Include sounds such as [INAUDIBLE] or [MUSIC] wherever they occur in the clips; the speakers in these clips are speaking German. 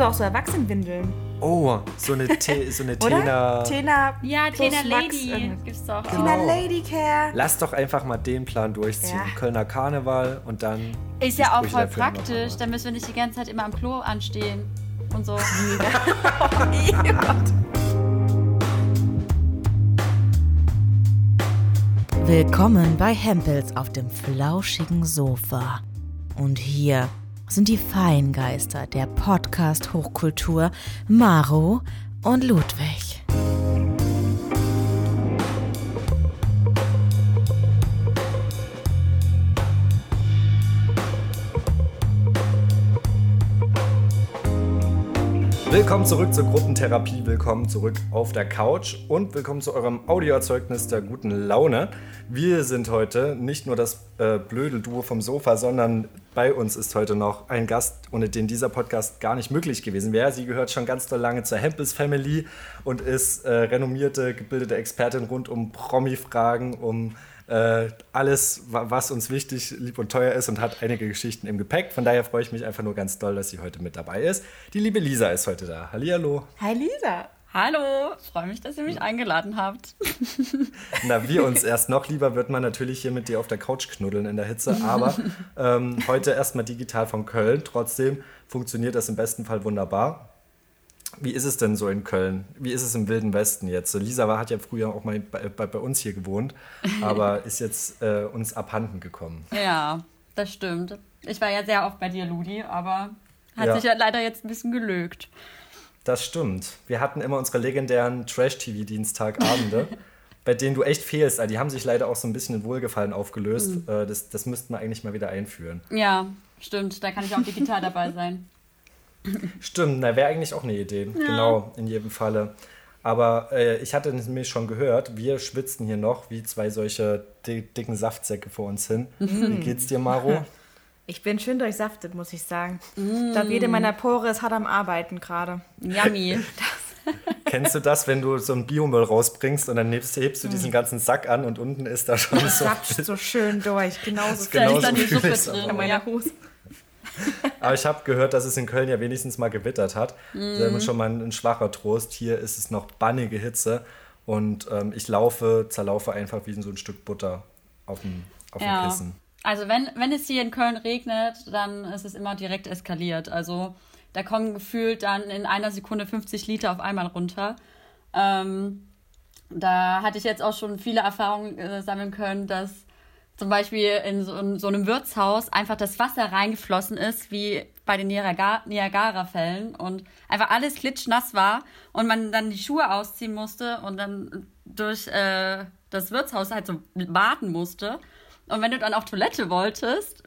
Oder auch so Erwachsenenwindeln. Oh, so eine, Te so eine [LAUGHS] Tena. Tena. Ja, Tena Max Lady irgendwas. gibt's doch Genau. Tena. Lady Care. Lass doch einfach mal den Plan durchziehen. Ja. Kölner Karneval und dann. Ist ja auch voll praktisch, dann müssen wir nicht die ganze Zeit immer am Klo anstehen und so. [LAUGHS] [LAUGHS] Willkommen bei Hempels auf dem flauschigen Sofa. Und hier sind die Feingeister der Podcast Hochkultur Maro und Ludwig. Willkommen zurück zur Gruppentherapie, willkommen zurück auf der Couch und willkommen zu eurem Audioerzeugnis der guten Laune. Wir sind heute nicht nur das äh, blöde Duo vom Sofa, sondern bei uns ist heute noch ein Gast, ohne den dieser Podcast gar nicht möglich gewesen wäre. Sie gehört schon ganz doll lange zur Hempels Family und ist äh, renommierte, gebildete Expertin rund um Promi-Fragen, um äh, alles, wa- was uns wichtig, lieb und teuer ist und hat einige Geschichten im Gepäck. Von daher freue ich mich einfach nur ganz doll, dass sie heute mit dabei ist. Die liebe Lisa ist heute da. Hallihallo. Hi Lisa. Hallo, freue mich, dass ihr mich eingeladen habt. [LAUGHS] Na, wir uns erst noch lieber wird man natürlich hier mit dir auf der Couch knuddeln in der Hitze, aber [LAUGHS] ähm, heute erstmal digital von Köln. Trotzdem funktioniert das im besten Fall wunderbar. Wie ist es denn so in Köln? Wie ist es im Wilden Westen jetzt? So, Lisa war, hat ja früher auch mal bei, bei, bei uns hier gewohnt, [LAUGHS] aber ist jetzt äh, uns abhanden gekommen. Ja, das stimmt. Ich war ja sehr oft bei dir, Ludi, aber hat Ja. sich ja leider jetzt ein bisschen gelögt. Das stimmt. Wir hatten immer unsere legendären Trash-TV-Dienstagabende, [LAUGHS] bei denen du echt fehlst. Also Die haben sich leider auch so ein bisschen in Wohlgefallen aufgelöst. Äh, Das, das müssten wir eigentlich mal wieder einführen. Ja, stimmt, da kann ich auch digital dabei sein. [LAUGHS] [LAUGHS] Stimmt, na, wäre eigentlich auch eine Idee. Genau, in jedem Falle. Aber äh, ich hatte nämlich schon gehört, wir schwitzen hier noch wie zwei solche di dicken Saftsäcke vor uns hin. Wie geht's dir, Maro? [LAUGHS] Ich bin schön durchsaftet, muss ich sagen. Ich glaube, jede meiner Pore ist hart am Arbeiten gerade. Yummy. [LAUGHS] Kennst du das, wenn du so einen Biomüll rausbringst und dann hebst, hebst du diesen ganzen Sack an und unten ist da schon so. Sapscht so schön durch. Genauso Genau da so ist dann die Suppe drin. in meiner Hose. [LAUGHS] Aber ich habe gehört, dass es in Köln ja wenigstens mal gewittert hat. Das ist schon mal ein, ein schwacher Trost. Hier ist es noch bannige Hitze und ähm, ich laufe, zerlaufe einfach wie so ein Stück Butter auf dem, auf dem Ja. Kissen. Also wenn, wenn es hier in Köln regnet, dann ist es immer direkt eskaliert. Also da kommen gefühlt dann in einer Sekunde 50 Liter auf einmal runter. Ähm, da hatte ich jetzt auch schon viele Erfahrungen äh, sammeln können, dass zum Beispiel in so, in so einem Wirtshaus einfach das Wasser reingeflossen ist, wie bei den Niagara- Niagara-Fällen und einfach alles klitschnass war und man dann die Schuhe ausziehen musste und dann durch äh, das Wirtshaus halt so warten musste. Und wenn du dann auf Toilette wolltest,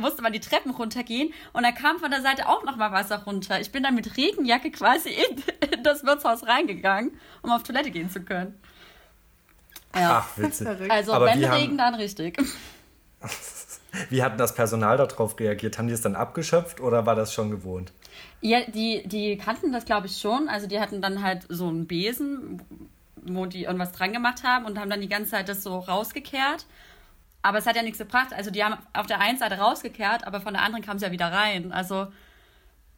musste man die Treppen runtergehen und dann kam von der Seite auch nochmal Wasser runter. Ich bin dann mit Regenjacke quasi in, [LAUGHS] in das Wirtshaus reingegangen, um auf Toilette gehen zu können. Ja. Ach, witzig. Verrückt. also aber wenn wie haben- Regen, dann richtig. [LAUGHS] Wie hat das Personal darauf reagiert? Haben die es dann abgeschöpft oder war das schon gewohnt? Ja, die, die kannten das, glaube ich, schon. Also die hatten dann halt so einen Besen, wo die irgendwas dran gemacht haben und haben dann die ganze Zeit das so rausgekehrt. Aber es hat ja nichts gebracht. Also die haben auf der einen Seite rausgekehrt, aber von der anderen kam es ja wieder rein. Also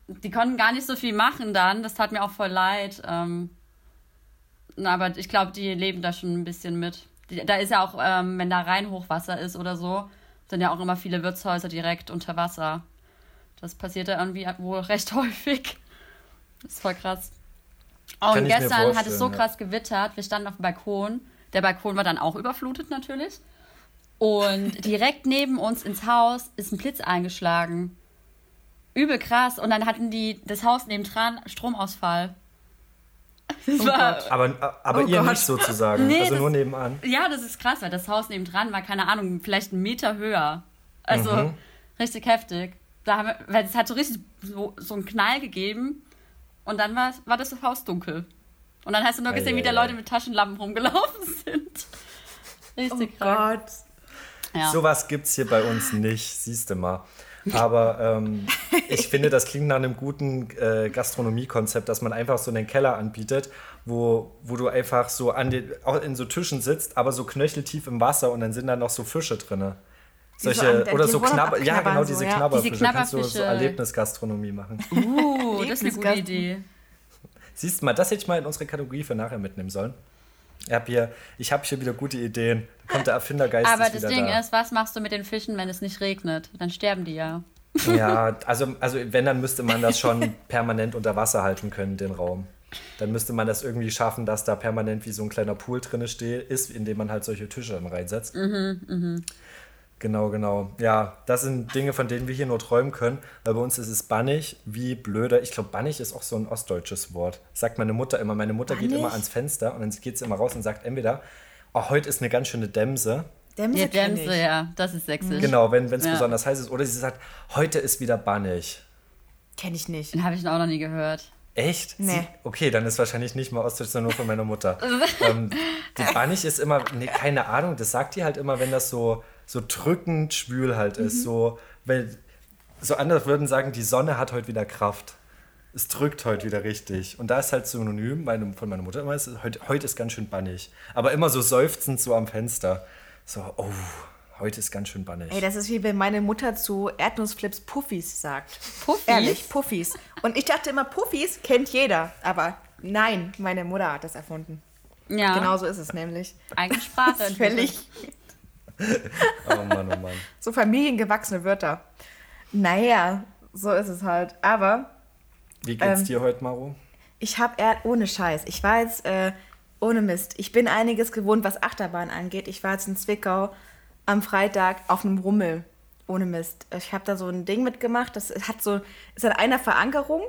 die konnten gar nicht so viel machen dann. Das tat mir auch voll leid. Ähm, aber ich glaube, die leben da schon ein bisschen mit. Da ist ja auch, ähm, wenn da rein Hochwasser ist oder so, sind ja auch immer viele Wirtshäuser direkt unter Wasser. Das passiert ja irgendwie wohl [LAUGHS] recht häufig. Das ist voll krass. Oh, und gestern hat es so ja. krass gewittert. Wir standen auf dem Balkon. Der Balkon war dann auch überflutet natürlich. Und [LAUGHS] direkt neben uns ins Haus ist ein Blitz eingeschlagen. Übel krass. Und dann hatten die das Haus nebendran Stromausfall. [LAUGHS] Das war, Aber, aber Oh ihr Gott. nicht sozusagen, Nee, also das- nur nebenan. ja, das ist krass, weil das Haus nebendran war, keine Ahnung, vielleicht einen Meter höher. Also Mhm. richtig heftig. Da haben wir, weil es hat so richtig so, so einen Knall gegeben und dann war, war das Haus dunkel. Und dann hast du nur gesehen, wie da. Leute mit Taschenlampen rumgelaufen [LAUGHS] sind. Oh Richtig krank. Gott. Ja. Sowas gibt es hier bei uns nicht, siehst du mal. Aber ähm, ich finde, das klingt nach einem guten äh, Gastronomiekonzept, dass man einfach so einen Keller anbietet, wo, wo du einfach so an den, auch in so Tischen sitzt, aber so knöcheltief im Wasser und dann sind da noch so Fische drin. Solche, an- oder so Knabber, ja genau, so, diese ja. Knabberfische. Diese Kannst du so Knabberfische. Erlebnisgastronomie machen. [LAUGHS] Uh, das ist eine gute Idee. Siehst du mal, das hätte ich mal in unsere Kategorie für nachher mitnehmen sollen. Ich habe hier, ich hab hier wieder gute Ideen. Da kommt der Erfindergeist Aber das wieder Ding da. ist, was machst du mit den Fischen, wenn es nicht regnet? Dann sterben die ja. Ja, [LAUGHS] also, also wenn, dann müsste man das schon permanent unter Wasser halten können, den Raum. Dann müsste man das irgendwie schaffen, dass da permanent wie so ein kleiner Pool drinne steht, ist, in dem man halt solche Tische dann reinsetzt. Genau, genau. Ja, das sind Dinge, von denen wir hier nur träumen können, weil bei uns ist es bannig wie blöder. Ich glaube, bannig ist auch so ein ostdeutsches Wort. Sagt meine Mutter immer. Meine Mutter geht Bannig? immer ans Fenster und dann geht sie immer raus und sagt entweder, oh, heute ist eine ganz schöne Dämse. Dämse Ja, Dämse, ja, das ist sächsisch. Genau, wenn es Ja. besonders heiß ist. Oder sie sagt, heute ist wieder bannig. Kenn ich nicht. Den habe ich auch noch nie gehört. Echt? Nee. Sie, okay, dann ist wahrscheinlich nicht mal Ostdeutsch, sondern nur von meiner Mutter. [LAUGHS] ähm, die Bannig ist immer, nee, keine Ahnung, das sagt die halt immer, wenn das so, so drückend schwül halt ist. Mhm. So, wenn, so andere würden sagen, die Sonne hat heute wieder Kraft. Es drückt heute wieder richtig. Und da ist halt synonym meine, von meiner Mutter immer, ist, heute, heute ist ganz schön bannig. Aber immer so seufzend so am Fenster. So, oh, heute ist ganz schön bannig. Ey, das ist wie wenn meine Mutter zu Erdnussflips Puffis sagt. Puffis? Ehrlich, Puffis. Und ich dachte immer, Puffis kennt jeder. Aber nein, meine Mutter hat das erfunden. Ja, Genau so ist es nämlich. eigene Sprache. [LAUGHS] Völlig Oh Mann, oh Mann. so familiengewachsene Wörter. Naja, so ist es halt. Aber Wie geht's Ähm, dir heute, Maro? ich habe eher ohne Scheiß. Ich war jetzt äh, ohne Mist. Ich bin einiges gewohnt, was Achterbahn angeht. Ich war jetzt in Zwickau am Freitag auf einem Rummel. Ohne Mist. Ich habe da so ein Ding mitgemacht. Das hat so, ist an einer Verankerung,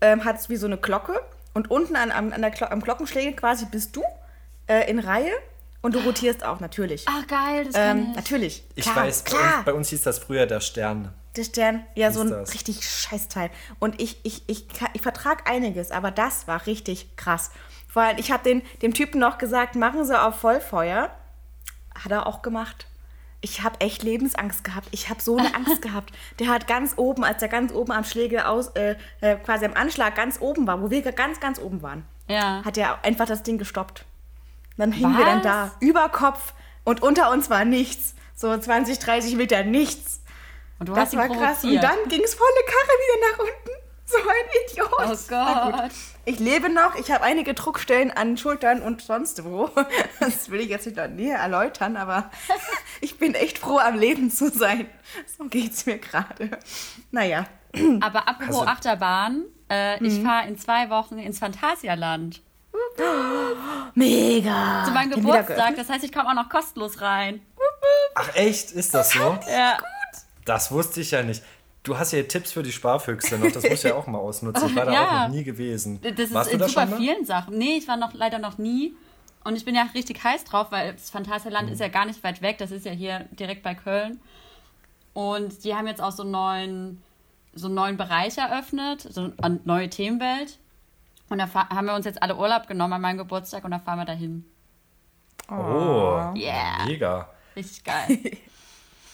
ähm, hat es wie so eine Glocke. Und unten an, an, der Glo am Glockenschläger quasi bist du äh, in Reihe und du rotierst auch, natürlich. Ach, geil, das kann ähm, ich. natürlich. Ich klar, weiß, bei klar. uns, bei uns hieß das früher der Stern. Der Stern, ja, so ein das? richtig Scheißteil. Und ich, ich, ich, ich vertrag einiges, aber das war richtig krass. Vor allem, ich habe den, dem Typen noch gesagt, machen Sie auf Vollfeuer. Hat er auch gemacht. Ich habe echt Lebensangst gehabt. Ich habe so eine [LAUGHS] Angst gehabt. Der hat ganz oben, als er ganz oben am Schläge aus, äh, äh, quasi am Anschlag ganz oben war, wo wir ganz, ganz oben waren, Ja. hat er einfach das Ding gestoppt. Dann hingen wir dann Was? da, über Kopf und unter uns war nichts. So 20, 30 Meter nichts. Und du Das hast ihn war krass. Und dann ging es volle Karre wieder nach unten. [LAUGHS] So ein Idiot. Oh. Gott. Ich lebe noch. Ich habe einige Druckstellen an Schultern und sonst wo. [LAUGHS] Das will ich jetzt nicht noch näher erläutern, aber [LAUGHS] ich bin echt froh, am Leben zu sein. So geht's mir gerade. Naja. Aber apropos Also- Achterbahn, äh, Mhm. ich fahre in zwei Wochen ins Phantasialand. Mega. Zu meinem Geburtstag. Das heißt, ich komme auch noch kostenlos rein. Ach echt? Ist das so? Ja. Das wusste ich ja nicht. Du hast ja Tipps für die Sparfüchse noch, das muss ich ja auch mal ausnutzen. Ich war da [LAUGHS] Ja. auch noch nie gewesen. Das Warst ist du in da super vielen Sachen. Nee, ich war noch leider noch nie. Und ich bin ja richtig heiß drauf, weil das Phantasialand Mhm. ist ja gar nicht weit weg. Das ist ja hier direkt bei Köln. Und die haben jetzt auch so einen neuen, so einen neuen Bereich eröffnet, so eine neue Themenwelt. Und da haben wir uns jetzt alle Urlaub genommen an meinem Geburtstag und da fahren wir dahin. Oh, Yeah. mega. Richtig geil. [LAUGHS]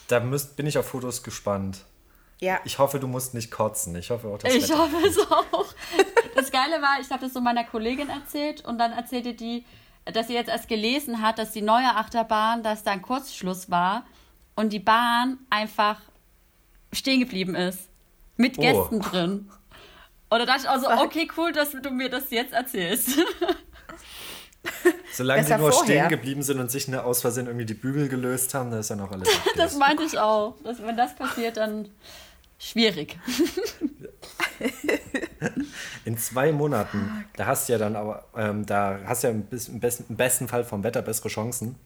Da müsst, bin ich auf Fotos gespannt. Ja. Ich hoffe, du musst nicht kotzen. Ich hoffe auch, dass Ich hoffe es auch. Das Geile war, ich habe das so meiner Kollegin erzählt und dann erzählte die, dass sie jetzt erst gelesen hat, dass die neue Achterbahn, dass da ein Kurzschluss war und die Bahn einfach stehen geblieben ist. Mit Oh. Gästen drin. Und da dachte ich auch so, okay, cool, dass du mir das jetzt erzählst. [LAUGHS] Solange sie Besser nur vorher. stehen geblieben sind und sich ne, aus Versehen irgendwie die Bügel gelöst haben, dann ist ja noch alles [LAUGHS] okay. Das meinte ich auch. Dass, wenn das passiert, dann schwierig. [LAUGHS] In zwei Monaten, da hast du ja dann aber, ähm, da hast du ja im, besten, im besten Fall vom Wetter bessere Chancen.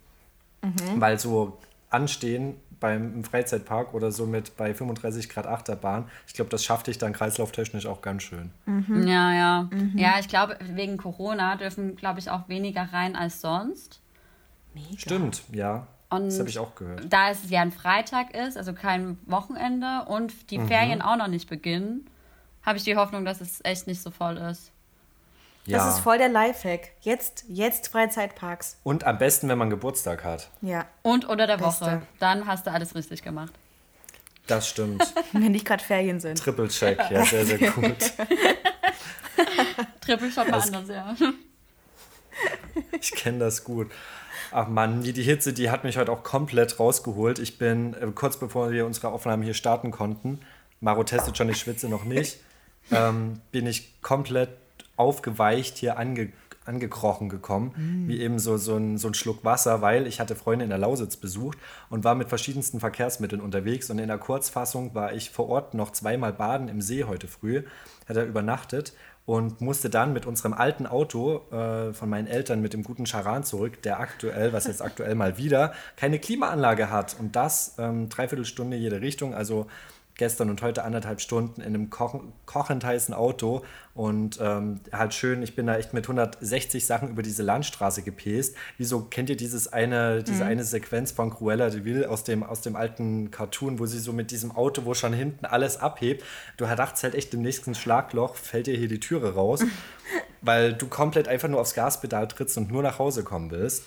Mhm. Weil so anstehen beim im Freizeitpark oder so mit bei 35 Grad Achterbahn, ich glaube, das schafft dich dann kreislauftechnisch auch ganz schön. Ja, ja. Ja, ich glaube, wegen Corona dürfen, glaube ich, auch weniger rein als sonst. Stimmt, ja. Und das habe ich auch gehört. Da es ja ein Freitag ist, also kein Wochenende und Mhm. die Ferien auch noch nicht beginnen, habe ich die Hoffnung, dass es echt nicht so voll ist. Ja. Das ist voll der Lifehack. Jetzt, jetzt Freizeitparks. Und am besten, wenn man Geburtstag hat. Ja. Und unter der Beste. Woche. Dann hast du alles richtig gemacht. Das stimmt. [LAUGHS] Wenn nicht gerade Ferien sind. Triple Check, ja, sehr, sehr gut. [LAUGHS] Triple Shot mal anders, ja. Ich kenne das gut. Ach Mann, die, die Hitze, die hat mich heute auch komplett rausgeholt. Ich bin äh, kurz bevor wir unsere Aufnahmen hier starten konnten, Maro testet schon, ich schwitze noch nicht, [LAUGHS] ähm, bin ich komplett aufgeweicht hier ange, angekrochen gekommen, mm. wie eben so, so, ein, so ein Schluck Wasser, weil ich hatte Freunde in der Lausitz besucht und war mit verschiedensten Verkehrsmitteln unterwegs und in der Kurzfassung war ich vor Ort noch zweimal baden im See heute früh, hat er übernachtet und musste dann mit unserem alten Auto äh, von meinen Eltern mit dem guten Charan zurück, der aktuell, was jetzt [LAUGHS] aktuell mal wieder, keine Klimaanlage hat und das ähm, dreiviertel Stunde jede Richtung, also gestern und heute anderthalb Stunden in einem kochen, kochend heißen Auto und ähm, halt schön, ich bin da echt mit 160 Sachen über diese Landstraße gepäst. Wieso kennt ihr dieses eine, diese mhm. eine Sequenz von Cruella de Vil aus dem, aus dem alten Cartoon, wo sie so mit diesem Auto, wo schon hinten alles abhebt, du dachtest halt echt im nächsten Schlagloch fällt dir hier die Türe raus, [LAUGHS] weil du komplett einfach nur aufs Gaspedal trittst und nur nach Hause kommen willst.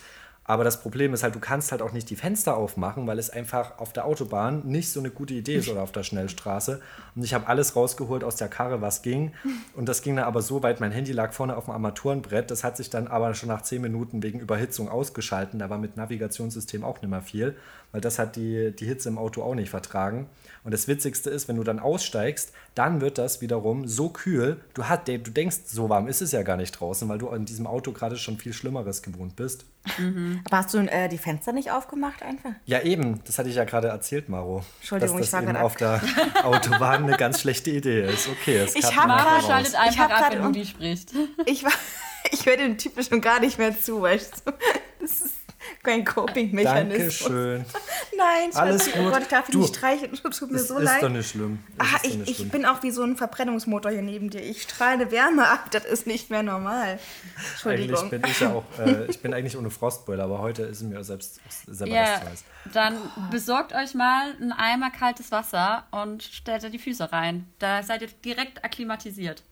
Aber das Problem ist halt, du kannst halt auch nicht die Fenster aufmachen, weil es einfach auf der Autobahn nicht so eine gute Idee ist oder auf der Schnellstraße. Und ich habe alles rausgeholt aus der Karre, was ging. Und das ging dann aber so weit, mein Handy lag vorne auf dem Armaturenbrett. Das hat sich dann aber schon nach zehn Minuten wegen Überhitzung ausgeschalten. Da war mit Navigationssystem auch nicht mehr viel, weil das hat die, die Hitze im Auto auch nicht vertragen. Und das Witzigste ist, wenn du dann aussteigst, dann wird das wiederum so kühl. Du, hat, du denkst, so warm ist es ja gar nicht draußen, weil du in diesem Auto gerade schon viel Schlimmeres gewohnt bist. Mhm. Aber hast du äh, die Fenster nicht aufgemacht einfach? Ja, eben. Das hatte ich ja gerade erzählt, Maro. Entschuldigung, dass das ich war eben auf der [LAUGHS] Autobahn eine ganz schlechte Idee ist. Okay, es ich habe Mara schaltet einfach ab, wenn Udi spricht. Ich, [LAUGHS] ich höre dem Typen schon gar nicht mehr zu, weißt du. [LAUGHS] Das ist kein Coping-Mechanismus. Dankeschön. [LAUGHS] Nein, Alles gut. Oh Gott, ich darf dich nicht streicheln. Tut mir so ist leid. Ist doch nicht schlimm. Ah, ich, nicht schlimm. ich bin auch wie so ein Verbrennungsmotor hier neben dir. Ich strahle Wärme ab. Das ist nicht mehr normal. Entschuldigung. Eigentlich bin ich ja auch, äh, [LAUGHS] ich bin eigentlich ohne Frostbeule, aber heute ist mir selbst selber yeah, das heiß. Dann besorgt euch mal einen Eimer kaltes Wasser und stellt da die Füße rein. Da seid ihr direkt akklimatisiert.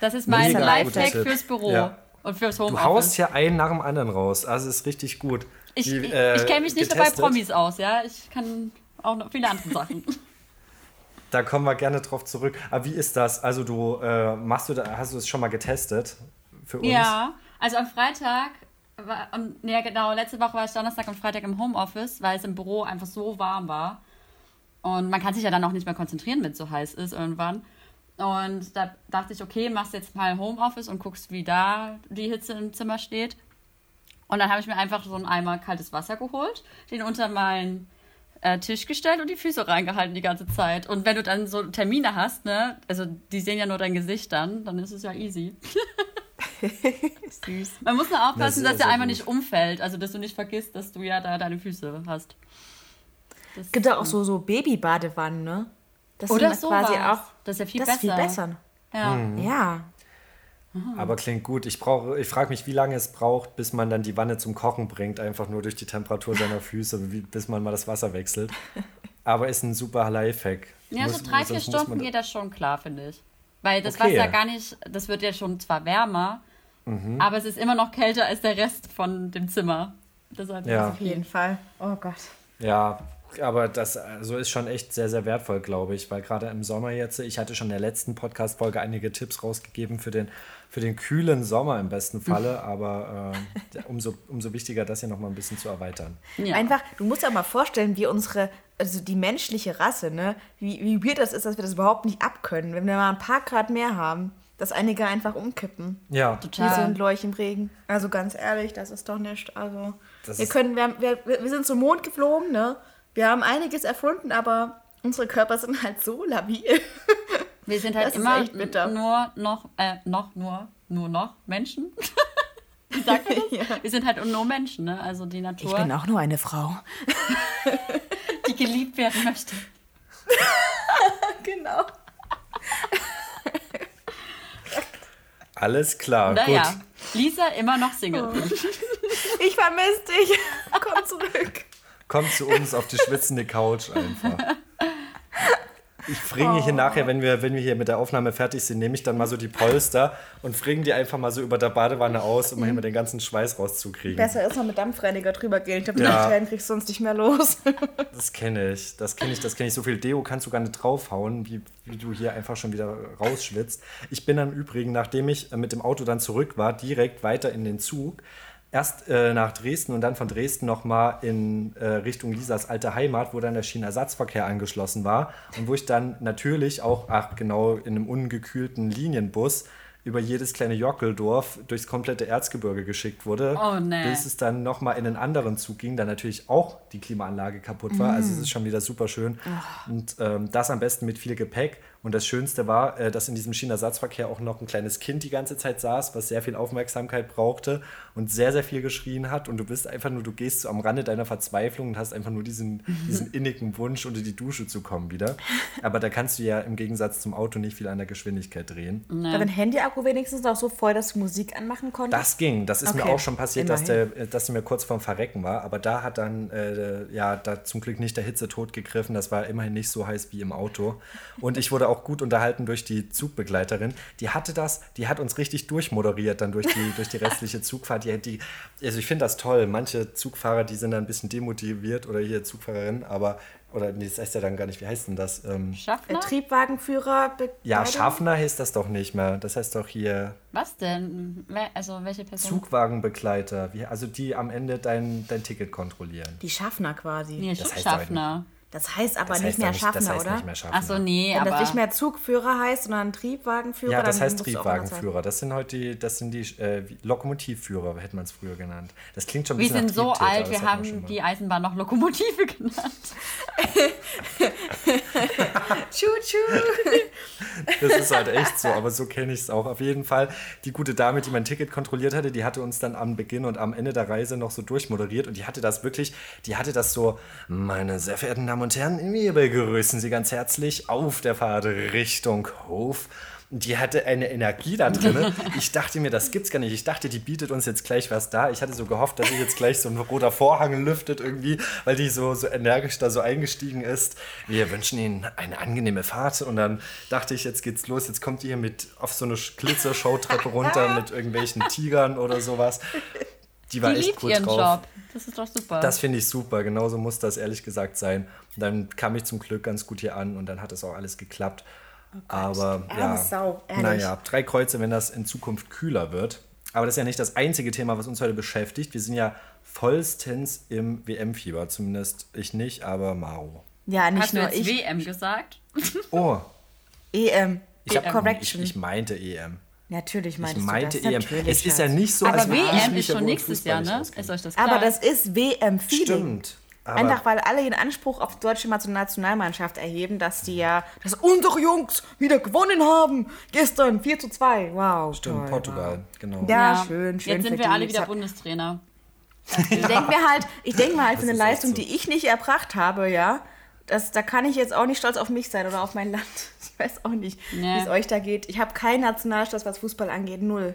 Das ist mein Lifehack fürs Büro. Ja. Und fürs Homeoffice. Du haust ja einen nach dem anderen raus. Also ist richtig gut. Ich, äh, ich kenne mich nicht getestet. nur bei Promis aus, ja. Ich kann auch noch viele andere Sachen. [LAUGHS] Da kommen wir gerne drauf zurück. Aber wie ist das? Also du äh, machst du da, hast du es schon mal getestet für uns? Ja, also am Freitag, war, um, ja genau, letzte Woche war ich Donnerstag und Freitag im Homeoffice, weil es im Büro einfach so warm war. Und man kann sich ja dann auch nicht mehr konzentrieren, wenn es so heiß ist irgendwann. Und da dachte ich, okay, machst jetzt mal Homeoffice und guckst, wie da die Hitze im Zimmer steht. Und dann habe ich mir einfach so einen Eimer kaltes Wasser geholt, den unter meinen äh, Tisch gestellt und die Füße reingehalten die ganze Zeit. Und wenn du dann so Termine hast, ne, also die sehen ja nur dein Gesicht dann, dann ist es ja easy. [LAUGHS] [LAUGHS] Süß. Man muss nur aufpassen, das dass der Eimer nicht umfällt, also dass du nicht vergisst, dass du ja da deine Füße hast. Es gibt ja auch so, so Babybadewannen, ne? Das Oder so quasi auch. Das ist ja viel das besser. Ist viel besser. Ja. Mhm. ja. Aber klingt gut. Ich, ich frage mich, wie lange es braucht, bis man dann die Wanne zum Kochen bringt, einfach nur durch die Temperatur seiner [LAUGHS] Füße, wie, bis man mal das Wasser wechselt. Aber ist ein super Lifehack. Ja, muss, so drei, vier Stunden geht das schon klar, finde ich. Weil das okay. Wasser gar nicht, das wird ja schon zwar wärmer, mhm. aber es ist immer noch kälter als der Rest von dem Zimmer. Deshalb ja. Auf jeden Fall. Oh Gott. Ja, aber das also ist schon echt sehr, sehr wertvoll, glaube ich, weil gerade im Sommer jetzt, ich hatte schon in der letzten Podcast-Folge einige Tipps rausgegeben für den, für den kühlen Sommer im besten Falle, [LAUGHS] aber äh, umso, umso wichtiger, das hier nochmal ein bisschen zu erweitern. Ja. Einfach, du musst dir auch mal vorstellen, wie unsere, also die menschliche Rasse, ne, wie, wie weird das ist, dass wir das überhaupt nicht abkönnen, wenn wir mal ein paar Grad mehr haben dass einige einfach umkippen. Ja. Total. Wie so ein Leuch im Regen. Also ganz ehrlich, das ist doch nicht. Also, das wir können, wir, wir, wir sind zum Mond geflogen, ne? Wir haben einiges erfunden, aber unsere Körper sind halt so labil. [LAUGHS] Wir sind halt das immer nur noch, äh, noch, nur, nur noch Menschen. [LAUGHS] Wie sagt man das? Ja. Wir sind halt nur Menschen, ne? Also die Natur. Ich bin auch nur eine Frau. [LAUGHS] die geliebt werden möchte. genau. Alles klar, naja, gut. Lisa immer noch Single. Oh. Ich vermisse dich. Komm zurück. Komm zu uns auf die schwitzende Couch einfach. Ich fringe oh. hier nachher, wenn wir, wenn wir hier mit der Aufnahme fertig sind, nehme ich dann mal so die Polster und fringe die einfach mal so über der Badewanne aus, um mhm. hier mal den ganzen Schweiß rauszukriegen. Besser ist noch mit Dampfreiniger drüber gehen. Ich glaube, die ja. Bakterien kriegst du sonst nicht mehr los. [LAUGHS] das kenne ich. Das kenne ich, das kenne ich. So viel Deo kannst du gar nicht draufhauen, wie, wie du hier einfach schon wieder rausschwitzt. Ich bin dann im Übrigen, nachdem ich mit dem Auto dann zurück war, direkt weiter in den Zug erst äh, nach Dresden und dann von Dresden nochmal in äh, Richtung Lisas alte Heimat, wo dann der Schienenersatzverkehr angeschlossen war und wo ich dann natürlich auch, ach genau, in einem ungekühlten Linienbus über jedes kleine Jockeldorf durchs komplette Erzgebirge geschickt wurde, Oh, nee. bis es dann nochmal in einen anderen Zug ging, da natürlich auch die Klimaanlage kaputt war. Also es ist schon wieder super schön. Und ähm, das am besten mit viel Gepäck. Und das Schönste war, äh, dass in diesem Schienenersatzverkehr auch noch ein kleines Kind die ganze Zeit saß, was sehr viel Aufmerksamkeit brauchte und sehr, sehr viel geschrien hat. Und du bist einfach nur, du gehst so am Rande deiner Verzweiflung und hast einfach nur diesen, diesen innigen Wunsch, unter die Dusche zu kommen wieder. [LAUGHS] Aber da kannst du ja im Gegensatz zum Auto nicht viel an der Geschwindigkeit drehen. War dein Handy-Akku wenigstens auch so voll, dass du Musik anmachen konntest? Das ging. Das ist mir Okay. auch schon passiert, dass, der, dass der mir kurz vorm Verrecken war. Aber da hat dann, äh, ja, da zum Glück nicht der Hitzetod gegriffen. Das war immerhin nicht so heiß wie im Auto. Und ich wurde auch gut unterhalten durch die Zugbegleiterin. Die hatte das, die hat uns richtig durchmoderiert dann durch die, durch die restliche Zugfahrt. Die, die, also ich finde das toll. Manche Zugfahrer, die sind dann ein bisschen demotiviert oder hier Zugfahrerinnen, aber, oder nee, das heißt ja dann gar nicht, wie heißt denn das? Ähm, Äh, Schaffner? Triebwagenführer. Be- ja? Schaffner heißt das doch nicht mehr. Das heißt doch hier Was denn? Also welche Person? Zugwagenbegleiter. Wie, also die am Ende dein, dein Ticket kontrollieren. Die Schaffner quasi. Nee, Das Schaffner. Das heißt aber Das nicht heißt mehr doch Schaffner, das heißt oder? Nicht mehr Schaffner. Ach so, nee, Wenn aber das nicht mehr Zugführer heißt, sondern Triebwagenführer, Ja, das dann heißt Triebwagenführer. Das sind heute die, das sind die äh, Lokomotivführer, hätte man es früher genannt. Das klingt schon ein wir bisschen sind so alt, das wir haben die Eisenbahn noch Lokomotive [LAUGHS] genannt. [LAUGHS] Tschu-tschu. Das ist halt echt so, aber so kenne ich es auch. Auf jeden Fall, die gute Dame, die mein Ticket kontrolliert hatte, die hatte uns dann am Beginn und am Ende der Reise noch so durchmoderiert und die hatte das wirklich, die hatte das so, meine sehr verehrten Damen und Herren, wir begrüßen Sie ganz herzlich auf der Fahrt Richtung Hof. Die hatte eine Energie da drin. [LAUGHS] Ich dachte mir, das gibt's gar nicht. Ich dachte, die bietet uns jetzt gleich was da. Ich hatte so gehofft, dass sich jetzt gleich so ein roter Vorhang lüftet irgendwie, weil die so, so energisch da so eingestiegen ist. Wir wünschen Ihnen eine angenehme Fahrt. Und dann dachte ich, jetzt geht's los. Jetzt kommt hier mit auf so eine Glitzer-Showtreppe runter [LAUGHS] mit irgendwelchen Tigern oder sowas. Die war Die echt liebt cool ihren drauf. Job. Das ist doch super. Das finde ich super. Genauso muss das ehrlich gesagt sein. Und dann kam ich zum Glück ganz gut hier an und dann hat es auch alles geklappt. Aber Arme ja, Sau, naja, drei Kreuze, wenn das in Zukunft kühler wird. Aber das ist ja nicht das einzige Thema, was uns heute beschäftigt. Wir sind ja vollstens im WM-Fieber. Zumindest ich nicht, aber Maro. Ja, nicht Hast du nur jetzt ich. WM gesagt? Oh, EM. ich, hab, ich, Correction. ich meinte EM. Natürlich Ich meintest meinte du das. EM. Natürlich, Es ist ja nicht so, Aber als ich WM ist ja schon nächstes Fußball Jahr, ne? Ist euch das klar? Aber das ist WM-Feeling. Stimmt. Aber Einfach weil alle den Anspruch auf die deutsche Nationalmannschaft erheben, dass die ja, dass unsere Jungs wieder gewonnen haben. Gestern 4 zu 2. Wow. stimmt, toll, Portugal, Wow. genau. Ja, schön, schön. Jetzt sind wir alle Ich wieder Bundestrainer. Ich denke mir halt, ich denke mal halt für eine Leistung, so. die ich nicht erbracht habe, ja, das, da kann ich jetzt auch nicht stolz auf mich sein oder auf mein Land. Ich weiß auch nicht, Nee. wie es euch da geht. Ich habe keinen Nationalstolz, was Fußball angeht. Null.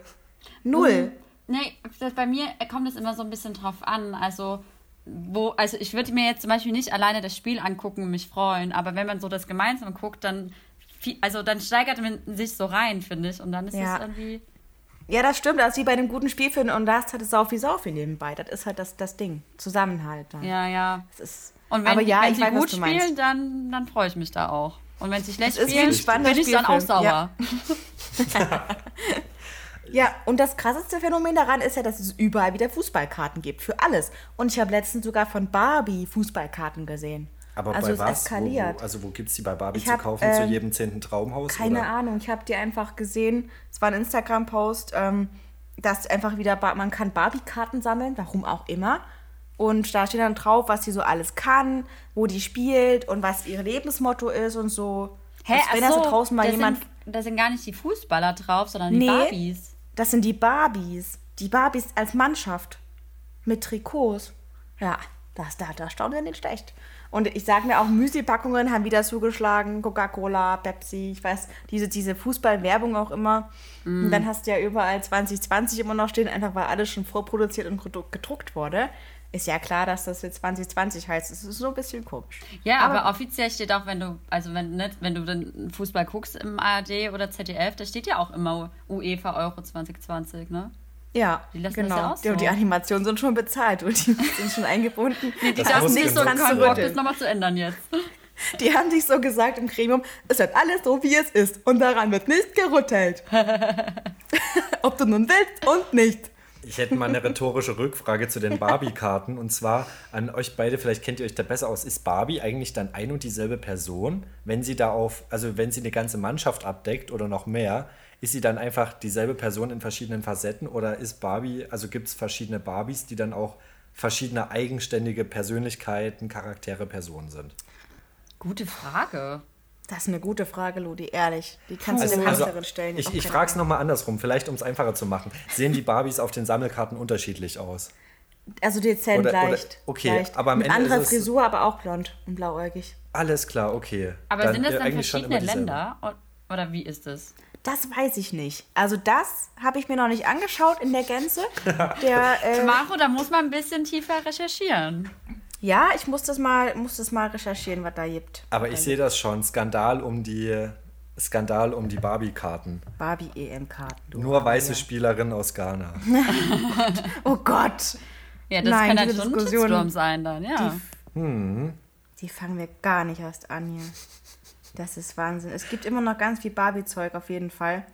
Null. Nee, das, bei mir kommt es immer so ein bisschen drauf an. Also, wo, also ich würde mir jetzt zum Beispiel nicht alleine das Spiel angucken und mich freuen, aber wenn man so das gemeinsam guckt, dann, viel, also dann steigert man sich so rein, finde ich. Und dann ist Ja. es irgendwie. Ja, das stimmt. Das ist wie bei einem guten Spielfilm und da ist halt Saufi Saufi nebenbei. Das ist halt das, das Ding. Zusammenhalt dann. Ja, ja. Das ist, Und wenn, aber ja, wenn ich sie weiß, gut spielen, dann, dann freue ich mich da auch. Und wenn sie schlecht Es ist spannender bin ich dann auch sauer. ja. [LAUGHS] Ja, und das krasseste Phänomen daran ist ja, dass es überall wieder Fußballkarten gibt. Für alles. Und ich habe letztens sogar von Barbie Fußballkarten gesehen. Aber also bei es was? Wo, eskaliert. wo, also wo gibt es die bei Barbie Ich zu hab, kaufen? zu ähm, jedem zehnten Traumhaus? Keine oder? Ahnung, ich habe die einfach gesehen. Es war ein Instagram-Post, ähm, dass einfach wieder, man kann Barbie-Karten sammeln, warum auch immer. Und da steht dann drauf, was sie so alles kann, wo die spielt und was ihr Lebensmotto ist und so. Hä, Als wenn ach da so, so draußen mal jemand. Sind, da sind gar nicht die Fußballer drauf, sondern die Nee. Barbies. Das sind die Barbies. Die Barbies als Mannschaft. Mit Trikots. Ja, das, da, da staunt er nicht schlecht. Und ich sage mir auch, Müsli-Packungen haben wieder zugeschlagen. Coca-Cola, Pepsi, ich weiß, diese, diese Fußball-Werbung auch immer. Und dann hast du ja überall 2020 immer noch stehen, einfach weil alles schon vorproduziert und gedruckt wurde. Ist ja klar, dass das jetzt 2020 heißt. Das ist so ein bisschen komisch. Ja, aber, offiziell steht auch, wenn du, also wenn, ne, wenn du den Fußball guckst im ARD oder ZDF, da steht ja auch immer UEFA Euro 2020, ne? Ja, Die lassen genau. ja auch Die- so. Animationen sind schon bezahlt und die [LAUGHS] sind schon eingebunden. Die Das nicht so werden. Bock, das nochmal zu ändern jetzt. [LAUGHS] Die haben sich so gesagt im Gremium, es wird alles so, wie es ist und daran wird nicht gerüttelt. [LAUGHS] Ob du nun willst und nicht. Ich hätte mal eine rhetorische Rückfrage zu den Barbie-Karten und zwar an euch beide, vielleicht kennt ihr euch da besser aus. Ist Barbie eigentlich dann ein und dieselbe Person, wenn sie da auf, also wenn sie eine ganze Mannschaft abdeckt oder noch mehr, ist sie dann einfach dieselbe Person in verschiedenen Facetten oder ist Barbie, also gibt es verschiedene Barbies, die dann auch verschiedene eigenständige Persönlichkeiten, Charaktere, Personen sind? Gute Frage. Das ist eine gute Frage, Ludi, ehrlich. Die kannst du Also, der also Kanzlerin stellen. ich, ich frage es nochmal andersrum, vielleicht um es einfacher zu machen. Sehen die Barbies auf den Sammelkarten unterschiedlich aus? Also dezent Oder- oder- leicht. okay, leicht. aber am Mit Ende anderer ist es- Frisur, aber auch blond und blauäugig. Alles klar, okay. Aber sind das dann eigentlich schon verschiedene. Länder? Oder wie ist es? Das weiß ich nicht. Also das habe ich mir noch nicht angeschaut in der Gänze. [LAUGHS] Der, äh, Maro, da muss man ein bisschen tiefer recherchieren. Ja, ich muss das mal, muss das mal recherchieren, was da gibt. Aber ich sehe das schon. Skandal um die Skandal um die Barbie-Karten. Barbie EM-Karten. du Nur weiße Maria. Spielerinnen aus Ghana. [LAUGHS] [LAUGHS] Oh Gott. Ja, das Nein, kann halt diese schon ein Diskussion- Shitstorm sein dann, ja. Die fangen wir gar nicht erst an hier. Das ist Wahnsinn. Es gibt immer noch ganz viel Barbie-Zeug auf jeden Fall.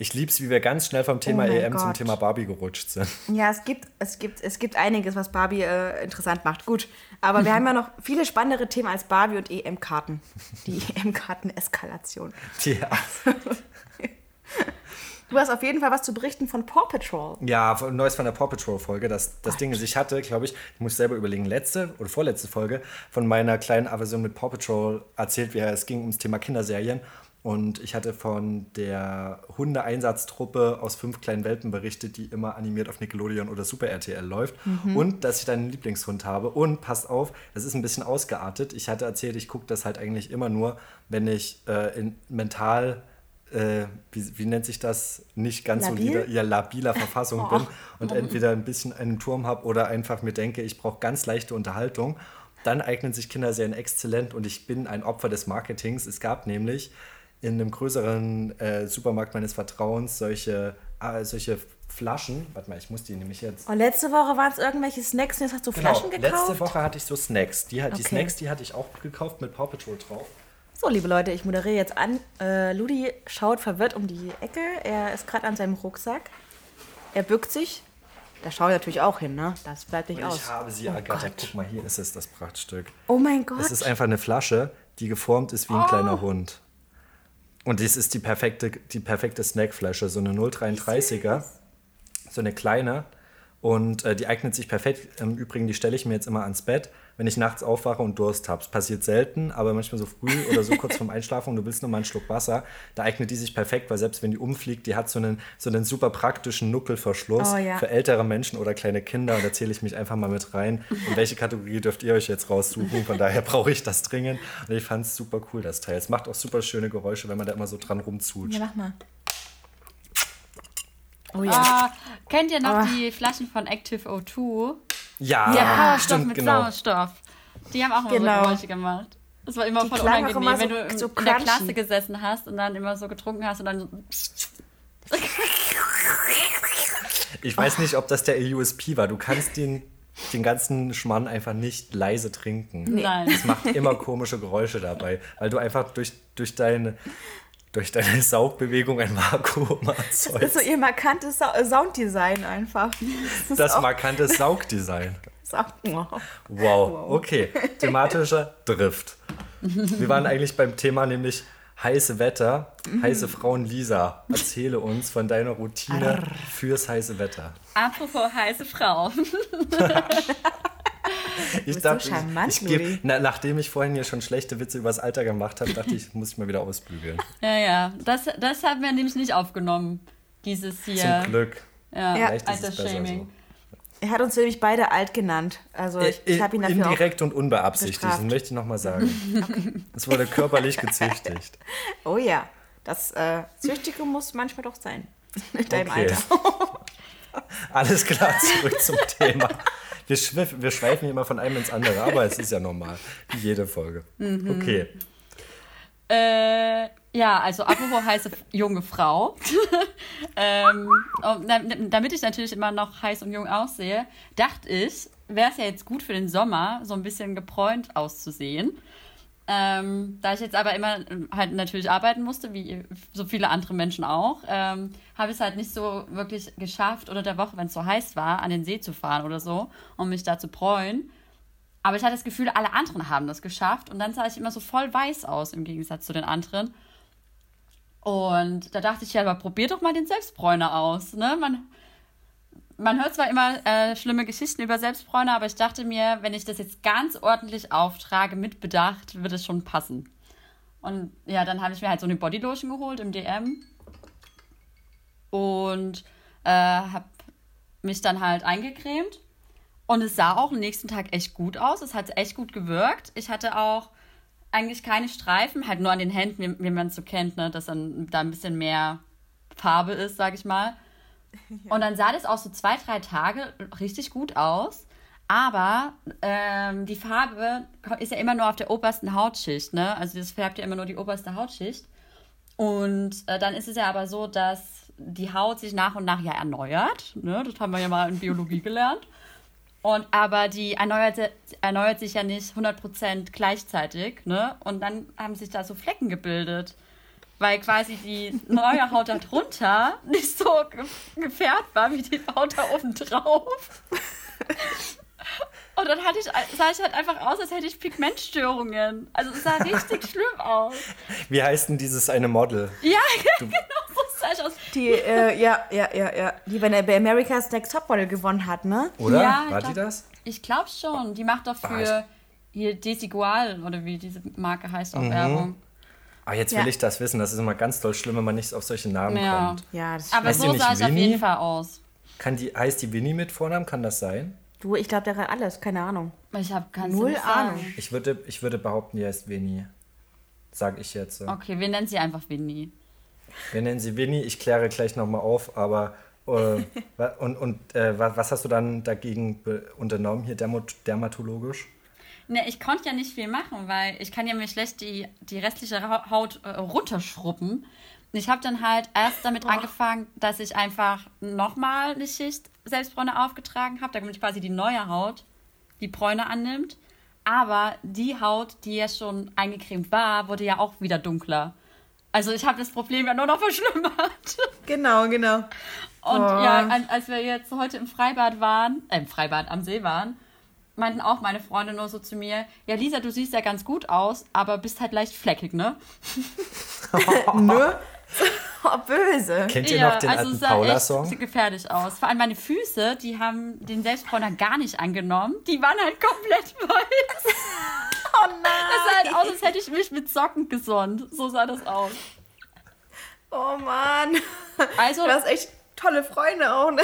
Ich lieb's, wie wir ganz schnell vom Thema Oh EM zum Gott. Thema Barbie gerutscht sind. Ja, es gibt, es gibt, es gibt einiges, was Barbie äh, interessant macht. Gut, aber wir haben ja noch viele spannendere Themen als Barbie und EM-Karten. Die [LAUGHS] EM-Karten-Eskalation. Ja, Du hast auf jeden Fall was zu berichten von Paw Patrol. ja Neues von der Paw Patrol-Folge. Das, das Ding ist, ich hatte, glaube ich, ich muss selber überlegen, letzte oder vorletzte Folge von meiner kleinen Aversion mit Paw Patrol erzählt, wie es ging ums Thema Kinderserien. Und ich hatte von der Hundeeinsatztruppe aus fünf kleinen Welpen berichtet, die immer animiert auf Nickelodeon oder Super RTL läuft. Und dass ich da einen Lieblingshund habe. Und passt auf, das ist ein bisschen ausgeartet. Ich hatte erzählt, ich gucke das halt eigentlich immer nur, wenn ich äh, in mental, äh, wie, wie nennt sich das, nicht ganz Labil? solide, ja, labiler Verfassung bin [LAUGHS] und entweder ein bisschen einen Turm habe oder einfach mir denke, ich brauche ganz leichte Unterhaltung. Dann eignen sich Kinderserien exzellent und ich bin ein Opfer des Marketings. Es gab nämlich in einem größeren äh, Supermarkt meines Vertrauens solche, äh, solche Flaschen. Warte mal, ich muss die nämlich jetzt. Oh, letzte Woche waren es irgendwelche Snacks und jetzt hast du Flaschen gekauft. Genau, letzte Woche hatte ich so Snacks. Die, Okay. Snacks, die hatte ich auch gekauft mit Paw Patrol drauf. So, liebe Leute, ich moderiere jetzt an. Äh, Ludi schaut verwirrt um die Ecke. Er ist gerade an seinem Rucksack. Er bückt sich. Da schaue ich natürlich auch hin, ne? Das bleibt nicht Und aus. ich habe sie, oh Agatha. Gott. Guck mal, hier ist es, das Prachtstück. Oh mein Gott. Es ist einfach eine Flasche, die geformt ist wie ein kleiner Hund. Und dies ist die perfekte, die perfekte Snackflasche, so eine 033er, so eine kleine. Und äh, die eignet sich perfekt. Im Übrigen, die stelle ich mir jetzt immer ans Bett, wenn ich nachts aufwache und Durst habe. Es passiert selten, aber manchmal so früh oder so kurz vorm Einschlafen und du willst nur mal einen Schluck Wasser. Da eignet die sich perfekt, weil selbst wenn die umfliegt, die hat so einen, so einen super praktischen Nuckelverschluss Oh ja. für ältere Menschen oder kleine Kinder. Und da zähle ich mich einfach mal mit rein. In welche Kategorie dürft ihr euch jetzt raussuchen? Von daher brauche ich das dringend. Und ich fand es super cool, das Teil. Es macht auch super schöne Geräusche, wenn man da immer so dran rumzutscht. Ja, mach mal. Oh ja. Ah, kennt ihr noch Ah. die Flaschen von Active O2? Ja, Der Powerstoff stimmt, mit genau. Sauerstoff. Die haben auch immer Genau. so Geräusche gemacht. Das war immer Die voll unangenehm, immer wenn so- du in, so in der. Klasse gesessen hast und dann immer so getrunken hast und dann so. Ich weiß nicht, ob das der USP war. Du kannst den, den ganzen Schmarrn einfach nicht leise trinken. Nein. Es macht immer [LAUGHS] komische Geräusche dabei, weil du einfach durch, durch, deine, durch deine [LAUGHS] Saugbewegung ein Vakuum [LAUGHS] Das ist erzeugst. so ihr markantes Sa Sounddesign einfach. Das [LAUGHS] Das markante Saugdesign. auch, oh. Wow, okay. Thematischer Drift. Wir waren eigentlich beim Thema nämlich heiße Wetter. Heiße Frauen Lisa, erzähle uns von deiner Routine fürs heiße Wetter. Apropos heiße Frau. Ich so dachte, charmant, ich, ich geb, na, nachdem ich vorhin hier schon schlechte Witze übers Alter gemacht habe, dachte ich, [LAUGHS] muss ich mal wieder ausbügeln. ja, ja. Das, das haben wir nämlich nicht aufgenommen. Dieses hier. Zum Glück. Ja, Ja. Altersshaming. Er hat uns nämlich beide alt genannt. Also ich, ich habe ihn dafür auch... Indirekt und unbeabsichtigt, das möchte ich nochmal sagen. [LAUGHS] Es wurde körperlich gezüchtigt. [LAUGHS] Oh ja, das äh, Züchtige muss manchmal doch sein. In deinem Okay. Alter. [LAUGHS] Alles klar, zurück zum Thema. Wir, schwiff, wir schweifen hier immer von einem ins andere, aber es ist ja normal, wie jede Folge. Mhm. Okay. Äh, ja, also apropos heiße junge Frau. [LAUGHS] ähm, damit ich natürlich immer noch heiß und jung aussehe, dachte ich, wäre es ja jetzt gut für den Sommer, so ein bisschen gebräunt auszusehen. Ähm, da ich jetzt aber immer halt natürlich arbeiten musste, wie so viele andere Menschen auch, ähm, habe ich es halt nicht so wirklich geschafft, unter der Woche, wenn es so heiß war, an den See zu fahren oder so, um mich da zu bräuen. Aber ich hatte das Gefühl, alle anderen haben das geschafft und dann sah ich immer so voll weiß aus im Gegensatz zu den anderen. Und da dachte ich ja, aber probier doch mal den Selbstbräuner aus. Ne? Man, man hört zwar immer äh, schlimme Geschichten über Selbstbräuner, aber ich dachte mir, wenn ich das jetzt ganz ordentlich auftrage, mit Bedacht, wird es schon passen. Und ja, dann habe ich mir halt so eine Bodylotion geholt im DM und äh, habe mich dann halt eingecremt. Und es sah auch am nächsten Tag echt gut aus. Es hat echt gut gewirkt. Ich hatte auch eigentlich keine Streifen, halt nur an den Händen, wie, wie man es so kennt, ne? dass dann da ein bisschen mehr Farbe ist, sag ich mal. [LAUGHS] Und dann sah das auch so zwei, drei Tage richtig gut aus. Aber ähm, die Farbe ist ja immer nur auf der obersten Hautschicht, ne? Also das färbt ja immer nur die oberste Hautschicht. Und äh, dann ist es ja aber so, dass die Haut sich nach und nach ja erneuert. Ne? Das haben wir ja mal in Biologie gelernt. Und aber die erneuert, erneuert sich ja nicht 100% gleichzeitig, ne? Und dann haben sich da so Flecken gebildet. Weil quasi die neue Haut da drunter nicht so gefärbt war wie die Haut da oben drauf. Und dann hatte ich, sah ich halt einfach aus, als hätte ich Pigmentstörungen. Also es sah richtig schlimm aus. Wie heißt denn dieses eine Model? Ja, [LAUGHS] genau so sah ich aus. Die, äh, ja, ja, ja, ja. Die bei, bei America's Next Topmodel gewonnen hat, ne? Oder? Ja, War glaub, die das? Ich glaube schon. Die macht doch für hier Desigual oder wie diese Marke heißt auch mhm. Werbung. Ah, jetzt will ja. ich das wissen. Das ist immer ganz toll schlimm, wenn man nicht auf solche Namen ja. kommt. Ja, das Aber so sah es auf jeden Fall aus. Kann die, heißt die Winnie mit Vornamen? Kann das sein? Du, ich glaube, der hat alles. Keine Ahnung. Ich habe null Ahnung. Ich würde, ich würde behaupten, die heißt Winnie. Sag ich jetzt. Okay, wir nennen sie einfach Winnie. Wir nennen sie Winnie. Ich kläre gleich nochmal auf, aber. Äh, [LAUGHS] und und äh, was hast du dann dagegen unternommen hier dermatologisch? Ne, ich konnte ja nicht viel machen, weil ich kann ja mir schlecht die, die restliche Haut äh, runterschruppen. Ich habe dann halt erst damit oh. angefangen, dass ich einfach nochmal eine Schicht Selbstbräune aufgetragen habe, damit quasi die neue Haut die Bräune annimmt. Aber die Haut, die ja schon eingecremt war, wurde ja auch wieder dunkler. Also ich habe das Problem ja nur noch [LAUGHS] verschlimmert. Genau, genau. Und oh. ja, als wir jetzt heute im Freibad waren, äh, im Freibad am See waren, meinten auch meine Freunde nur so zu mir, ja Lisa, du siehst ja ganz gut aus, aber bist halt leicht fleckig, ne? [LAUGHS] ne? Oh, böse. Kennt ihr ja, noch den also alten Paula-Song? sieht gefährlich aus. Vor allem meine Füße, die haben den Selbstbräuner gar nicht angenommen. Die waren halt komplett [LAUGHS] weiß. oh nein. Das sah halt aus, als hätte ich mich mit Socken gesonnt. So sah das aus. Oh Mann. Also, du hast echt tolle Freunde auch, ne?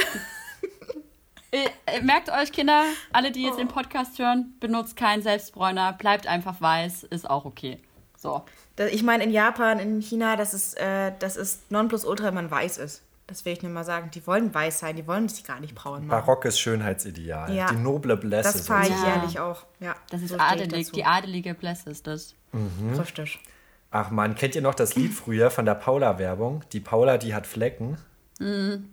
Merkt euch, Kinder, alle, die jetzt oh. den Podcast hören, benutzt keinen Selbstbräuner, bleibt einfach weiß, ist auch okay. So. Ich meine, in Japan, in China, das ist, äh, das ist Nonplusultra, wenn man weiß ist. Das will ich nur mal sagen. Die wollen weiß sein, die wollen sich gar nicht braun machen. Barockes Schönheitsideal. Ja. Die noble Blässe. Das fahre ich ja. ehrlich auch. Ja, das ist so adelig, die adelige Blässe ist das. Mhm. Richtig. Ach man, kennt ihr noch das Lied früher von der Paula-Werbung? Die Paula, die hat Flecken. Mhm.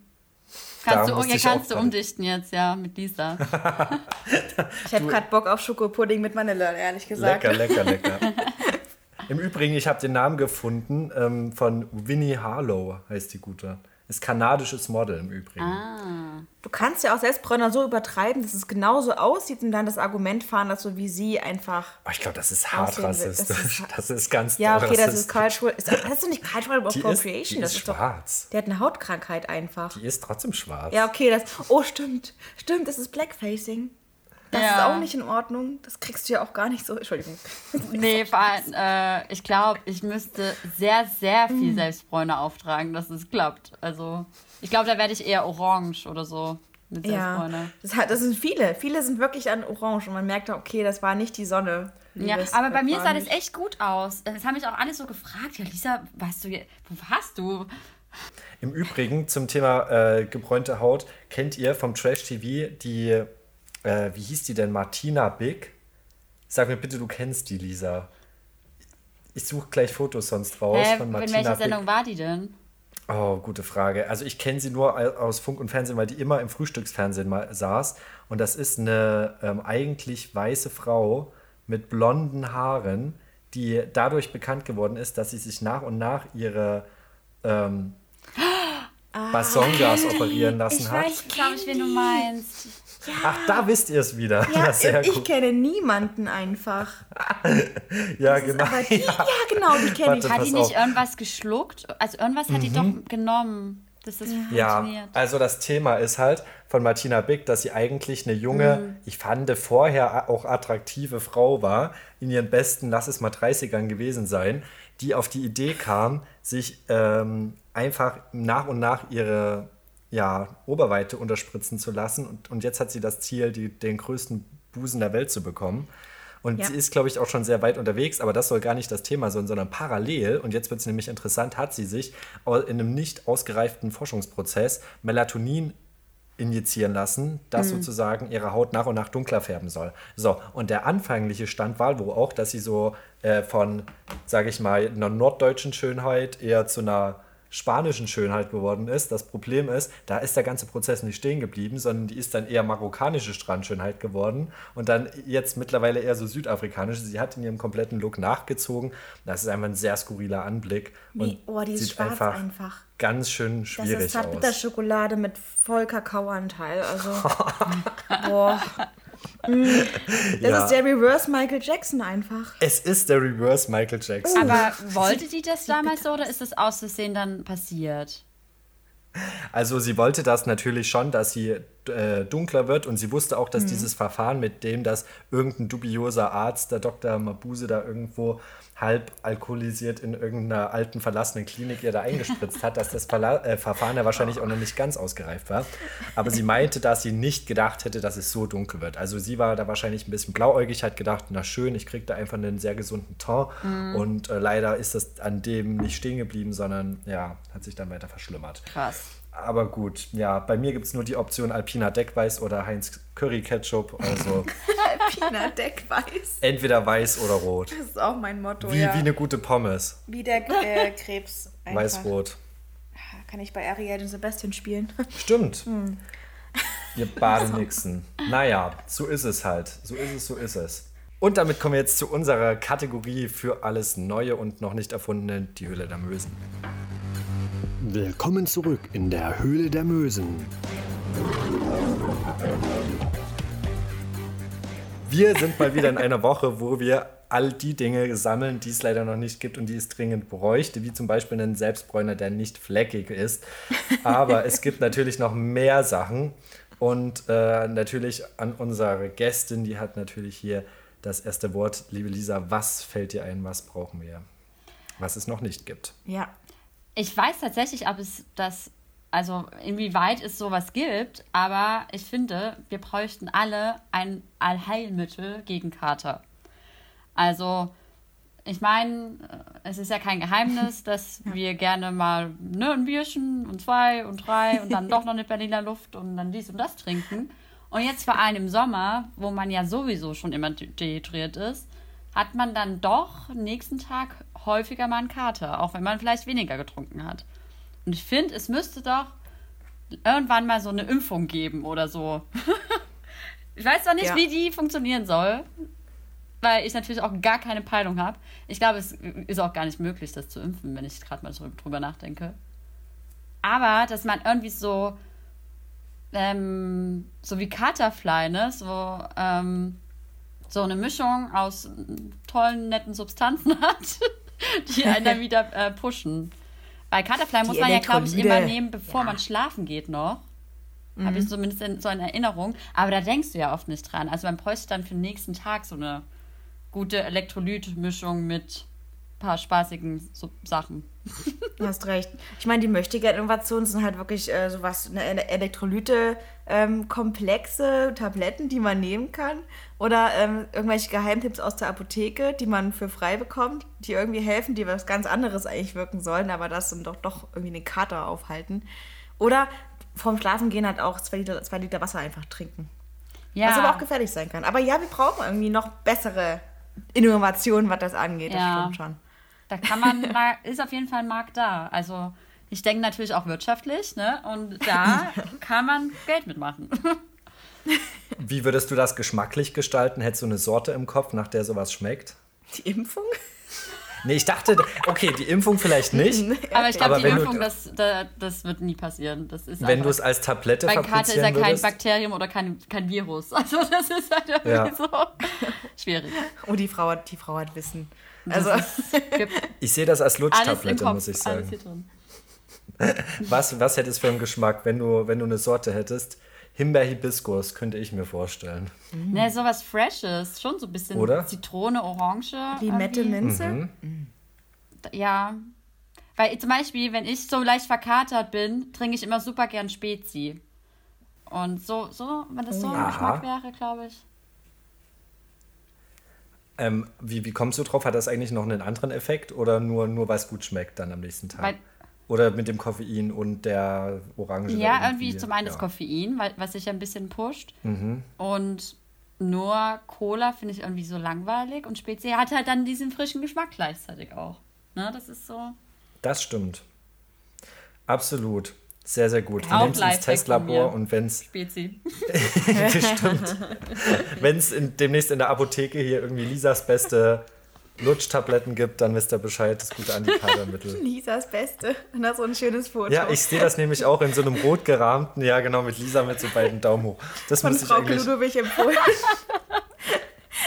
Kannst, du, ja, kannst du umdichten jetzt, ja, mit Lisa. [LAUGHS] ich habe gerade Bock auf Schokopudding mit Vanille, ehrlich gesagt. Lecker, lecker, lecker. [LAUGHS] Im Übrigen, ich habe den Namen gefunden ähm, von Winnie Harlow, heißt die gute. Ist kanadisches Model im Übrigen. Ah. Du kannst ja auch Selbstbräuner so übertreiben, dass es genauso aussieht und dann das Argument fahren, dass so wie sie einfach. Oh, ich glaube, das ist hart rassistisch. Das ist, [LAUGHS] das ist ganz Ja, okay, das ist cultural. Ist, das ist nicht cultural appropriation. Ist, die das ist, ist schwarz. Doch, der hat eine Hautkrankheit einfach. Die ist trotzdem schwarz. Ja, okay, das. Oh, stimmt. Stimmt, das ist Blackfacing. Das ja. ist auch nicht in Ordnung. Das kriegst du ja auch gar nicht so. Entschuldigung. [LAUGHS] Nee, vor allem, äh, ich glaube, ich müsste sehr, sehr viel mm. Selbstbräune auftragen, dass es klappt. Also, ich glaube, da werde ich eher orange oder so mit. Ja, das, hat, das sind viele. Viele sind wirklich an orange und man merkt, okay, das war nicht die Sonne. Ja, aber bei mir sah das echt gut aus. Das haben mich auch alle so gefragt. Ja, Lisa, weißt du, wo warst du? Im Übrigen zum Thema äh, gebräunte Haut, kennt ihr vom Trash TV die äh, wie hieß die denn? Martina Big? Sag mir bitte, du kennst die, Lisa. Ich suche gleich Fotos sonst raus äh, von Martina In welcher Sendung Big. war die denn? Oh, gute Frage. Also ich kenne sie nur aus Funk und Fernsehen, weil die immer im Frühstücksfernsehen mal saß. Und das ist eine ähm, eigentlich weiße Frau mit blonden Haaren, die dadurch bekannt geworden ist, dass sie sich nach und nach ihre ähm, [GASPS] Basongas operieren lassen Ich hat. weiß, Glaube ich, wen du meinst. Ach, da wisst ihr es wieder. Ja, [LAUGHS] sehr ich gut. kenne niemanden einfach. [LAUGHS] Ja, Das ist genau. aber die, ja. genau, die kenne ich. Hat die nicht auf. irgendwas geschluckt? Also irgendwas hat die doch genommen, dass das Ja, funktioniert. also das Thema ist halt von Martina Bick, dass sie eigentlich eine junge, Mhm. ich fand vorher auch attraktive Frau war, in ihren besten, lass es mal 30ern gewesen sein, die auf die Idee kam, sich ähm, einfach nach und nach ihre ja, Oberweite unterspritzen zu lassen. Und, und jetzt hat sie das Ziel, die, den größten Busen der Welt zu bekommen. Und Ja. sie ist, glaube ich, auch schon sehr weit unterwegs, aber das soll gar nicht das Thema sein, sondern parallel, und jetzt wird es nämlich interessant, hat sie sich in einem nicht ausgereiften Forschungsprozess Melatonin injizieren lassen, das sozusagen ihre Haut nach und nach dunkler färben soll. So, und der anfängliche Stand war wohl auch, dass sie so äh, von, sage ich mal, einer norddeutschen Schönheit eher zu einer spanischen Schönheit geworden ist. Das Problem ist, da ist der ganze Prozess nicht stehen geblieben, sondern die ist dann eher marokkanische Strandschönheit geworden und dann jetzt mittlerweile eher so südafrikanische. Sie hat in ihrem kompletten Look nachgezogen. Das ist einfach ein sehr skurriler Anblick und oh, die ist sieht schwarz einfach, einfach. ganz schön Das schwierig ist aus. Zartbitterschokolade mit voll Kakaoanteil. Also, [LAUGHS] boah. [LAUGHS] Das Ja. ist der Reverse Michael Jackson einfach. Es ist der Reverse Michael Jackson. Aber [LAUGHS] wollte die das damals so oder ist das aus Versehen dann passiert? Also sie wollte das natürlich schon, dass sie äh, dunkler wird und sie wusste auch, dass dieses Verfahren, mit dem das irgendein dubioser Arzt, der Dr. Mabuse, da irgendwo halb alkoholisiert in irgendeiner alten verlassenen Klinik ihr da eingespritzt hat, dass das Verla äh, Verfahren ja wahrscheinlich auch noch nicht ganz ausgereift war. Aber sie meinte, dass sie nicht gedacht hätte, dass es so dunkel wird. Also sie war da wahrscheinlich ein bisschen blauäugig, hat gedacht, na schön, ich kriege da einfach einen sehr gesunden Ton. Und äh, leider ist das an dem nicht stehen geblieben, sondern ja, hat sich dann weiter verschlimmert. Krass. Aber gut, ja, bei mir gibt es nur die Option Alpina Deckweiß oder Heinz Curry Ketchup. Also [LAUGHS] Pina Deckweiß. entweder weiß oder rot. Das ist auch mein Motto, Wie, ja. wie eine gute Pommes. Wie der äh, Krebs. Weiß-rot. Kann ich bei Ariel und Sebastian spielen? [LAUGHS] Stimmt. Hm. Ihr Badenixen. [LAUGHS] Naja, so ist es halt. So ist es, so ist es. Und damit kommen wir jetzt zu unserer Kategorie für alles Neue und noch nicht erfundene, die Höhle der Mösen. Willkommen zurück in der Höhle der Mösen. Wir sind mal wieder in einer Woche, wo wir all die Dinge sammeln, die es leider noch nicht gibt und die es dringend bräuchte, wie zum Beispiel einen Selbstbräuner, der nicht fleckig ist. Aber es gibt natürlich noch mehr Sachen und äh, natürlich an unsere Gästin, die hat natürlich hier das erste Wort. Liebe Lisa, was fällt dir ein, was brauchen wir? Was es noch nicht gibt. Ja. Ich weiß tatsächlich, ob es das, also inwieweit es sowas gibt, aber ich finde, wir bräuchten alle ein Allheilmittel gegen Kater. Also, ich meine, es ist ja kein Geheimnis, [LAUGHS] dass wir gerne mal ne, ein Bierchen und zwei und drei und dann doch noch eine Berliner Luft und dann dies und das trinken. Und jetzt vor allem im Sommer, wo man ja sowieso schon immer de- dehydriert ist, hat man dann doch nächsten Tag häufiger mal einen Kater, auch wenn man vielleicht weniger getrunken hat. Und ich finde, es müsste doch irgendwann mal so eine Impfung geben oder so. [LAUGHS] ich weiß zwar nicht, Ja. wie die funktionieren soll, weil ich natürlich auch gar keine Peilung habe. Ich glaube, es ist auch gar nicht möglich, das zu impfen, wenn ich gerade mal drüber nachdenke. Aber, dass man irgendwie so, ähm, so wie Katerfly, ne? So, ähm, so eine Mischung aus tollen, netten Substanzen [LAUGHS] hat, die einen dann [LAUGHS] wieder äh, pushen. Bei Katerfly muss man ja, glaube ich, immer nehmen, bevor man schlafen geht noch. Habe ich zumindest in, so in Erinnerung. Aber da denkst du ja oft nicht dran. Also man bräuchte dann für den nächsten Tag so eine gute Elektrolytmischung mit ein paar spaßigen so Sachen. Du hast recht. Ich meine, die Möchtegern-Innovationen sind halt wirklich äh, sowas, eine Ele- Elektrolyte, ähm, komplexe Tabletten, die man nehmen kann. Oder ähm, irgendwelche Geheimtipps aus der Apotheke, die man für frei bekommt, die irgendwie helfen, die was ganz anderes eigentlich wirken sollen, aber das dann doch, doch irgendwie eine Kater aufhalten. Oder vorm Schlafengehen halt auch zwei Liter, zwei Liter Wasser einfach trinken. Ja, Was aber auch gefährlich sein kann. Aber ja, wir brauchen irgendwie noch bessere Innovationen, was das angeht. Das Ja. stimmt schon. da kann man, da ist auf jeden Fall ein Markt da. Also ich denke natürlich auch wirtschaftlich, ne? Und da [LAUGHS] kann man Geld mitmachen. [LAUGHS] Wie würdest du das geschmacklich gestalten? Hättest du eine Sorte im Kopf, nach der sowas schmeckt? Die Impfung? Nee, ich dachte, okay, die Impfung vielleicht nicht. [LAUGHS] Aber ich glaube, die wenn du- Impfung, das, da, das wird nie passieren. Das ist Wenn du es als Tablette Bei Karte ist ja kein. Bakterium oder kein, kein Virus. Also das ist halt irgendwie Ja. so schwierig. Oh, die Frau, hat- die Frau hat Wissen. Also, Ich sehe das als alles Lutschtablette, muss ich alles sagen. hier drin. [LAUGHS] Was, was hätte es für einen Geschmack, wenn du, wenn du eine Sorte hättest? Himbeer-Hibiskus könnte ich mir vorstellen. Ne, sowas Freshes, schon so ein bisschen Oder? Zitrone, Orange. Limette. Minze. Ja. Weil zum Beispiel, wenn ich so leicht verkatert bin, trinke ich immer super gern Spezi. Und so, so wenn das so ein Aha. Geschmack wäre, glaube ich. Ähm, wie, wie kommst du drauf? Hat das eigentlich noch einen anderen Effekt oder nur, nur weil es gut schmeckt dann am nächsten Tag? Weil- oder mit dem Koffein und der Orange? Ja, da irgendwie zum einen das ja. Koffein, weil, was sich ein bisschen pusht. Mhm. Und nur Cola finde ich irgendwie so langweilig. Und Spezi hat halt dann diesen frischen Geschmack gleichzeitig auch. Ne, das ist so. Das stimmt. Absolut. Sehr, sehr gut. Du Auch nimmst ins Testlabor und wenn es [LAUGHS] Spezi. [LAUGHS] Stimmt. Wenn es demnächst in der Apotheke hier irgendwie Lisas beste Lutschtabletten gibt, dann wisst ihr Bescheid, das gute Antikadermittel. Lisas [LAUGHS] Beste. Und das so ein schönes Foto. Ja, ich sehe das nämlich auch in so einem rot gerahmten, ja genau, mit Lisa mit so beiden Daumen hoch. Das von Frau eigentlich. Ludwig empfohlen. [LAUGHS]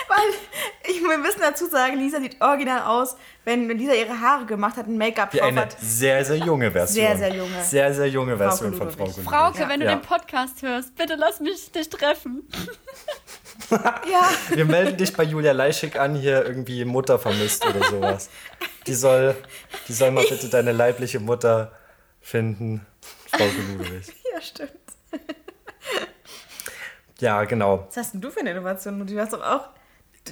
Weil, ich, wir müssen dazu sagen, Lisa sieht original aus, wenn Lisa ihre Haare gemacht hat und Make-up drauf eine hat. sehr, sehr junge Version. Sehr, sehr junge. Sehr, sehr junge Version von Ludwig. Frau Ludwig. Frauke, wenn du Ja. den Podcast hörst, bitte lass mich dich treffen. [LAUGHS] Ja, Wir melden dich bei Julia Leischig an, hier irgendwie Mutter vermisst oder sowas. Die soll, die soll mal bitte deine leibliche Mutter finden. Frau Ludwig. [LAUGHS] ja, stimmt. Ja, genau. Was hast denn du für eine Innovation? Du hast doch auch.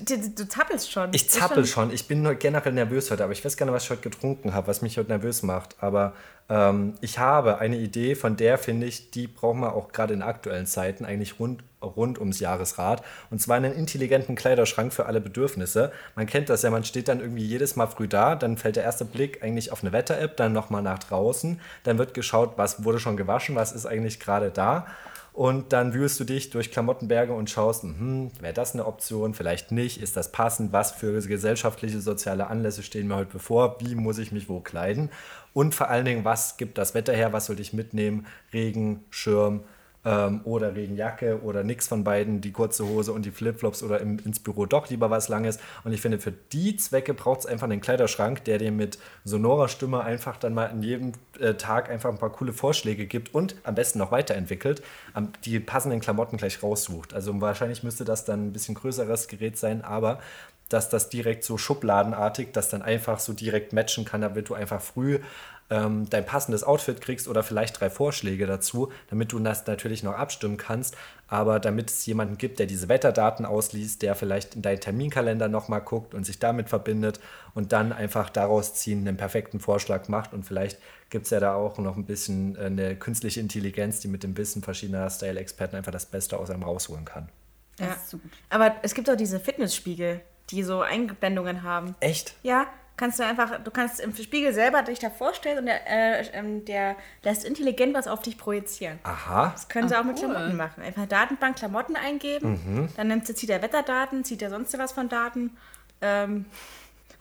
Du, du, zappelst schon. Ich zappel schon. Ich bin nur generell nervös heute, aber ich weiß gar nicht, was ich heute getrunken habe, was mich heute nervös macht. Aber ähm, ich habe eine Idee, von der finde ich, die braucht man auch gerade in aktuellen Zeiten eigentlich rund, rund ums Jahresrad. Und zwar einen intelligenten Kleiderschrank für alle Bedürfnisse. Man kennt das ja, man steht dann irgendwie jedes Mal früh da, dann fällt der erste Blick eigentlich auf eine Wetter-App, dann nochmal nach draußen, dann wird geschaut, was wurde schon gewaschen, was ist eigentlich gerade da. Und dann wühlst du dich durch Klamottenberge und schaust, hm, wäre das eine Option, vielleicht nicht, ist das passend, was für gesellschaftliche, soziale Anlässe stehen mir heute bevor, wie muss ich mich wo kleiden? Und vor allen Dingen, was gibt das Wetter her, was soll ich mitnehmen, Regen, Schirm ähm, oder Regenjacke oder nix von beiden, die kurze Hose und die Flipflops oder im, ins Büro doch lieber was Langes. Und ich finde, für die Zwecke braucht es einfach einen Kleiderschrank, der dir mit sonorer Stimme einfach dann mal in jedem äh, Tag einfach ein paar coole Vorschläge gibt und am besten noch weiterentwickelt, am, die passenden Klamotten gleich raussucht. Also wahrscheinlich müsste das dann ein bisschen größeres Gerät sein, aber dass das direkt so schubladenartig, das dann einfach so direkt matchen kann, damit du einfach früh ähm, dein passendes Outfit kriegst oder vielleicht drei Vorschläge dazu, damit du das natürlich noch abstimmen kannst, aber damit es jemanden gibt, der diese Wetterdaten ausliest, der vielleicht in deinen Terminkalender nochmal guckt und sich damit verbindet und dann einfach daraus ziehen einen perfekten Vorschlag macht und vielleicht gibt es ja da auch noch ein bisschen äh, eine künstliche Intelligenz, die mit dem Wissen verschiedener Style-Experten einfach das Beste aus einem rausholen kann. Das Ja. ist so gut. Aber es gibt auch diese Fitnessspiegel, die so Einblendungen haben. Echt? Ja, kannst du einfach, du kannst im Spiegel selber dich da vorstellen und der, äh, ähm, der lässt intelligent was auf dich projizieren. Aha. Das können sie Ah, auch mit cool. Klamotten machen. Einfach Datenbank Klamotten eingeben, Mhm. dann nimmt sie, zieht er Wetterdaten, zieht er sonst was von Daten, ähm, [LAUGHS]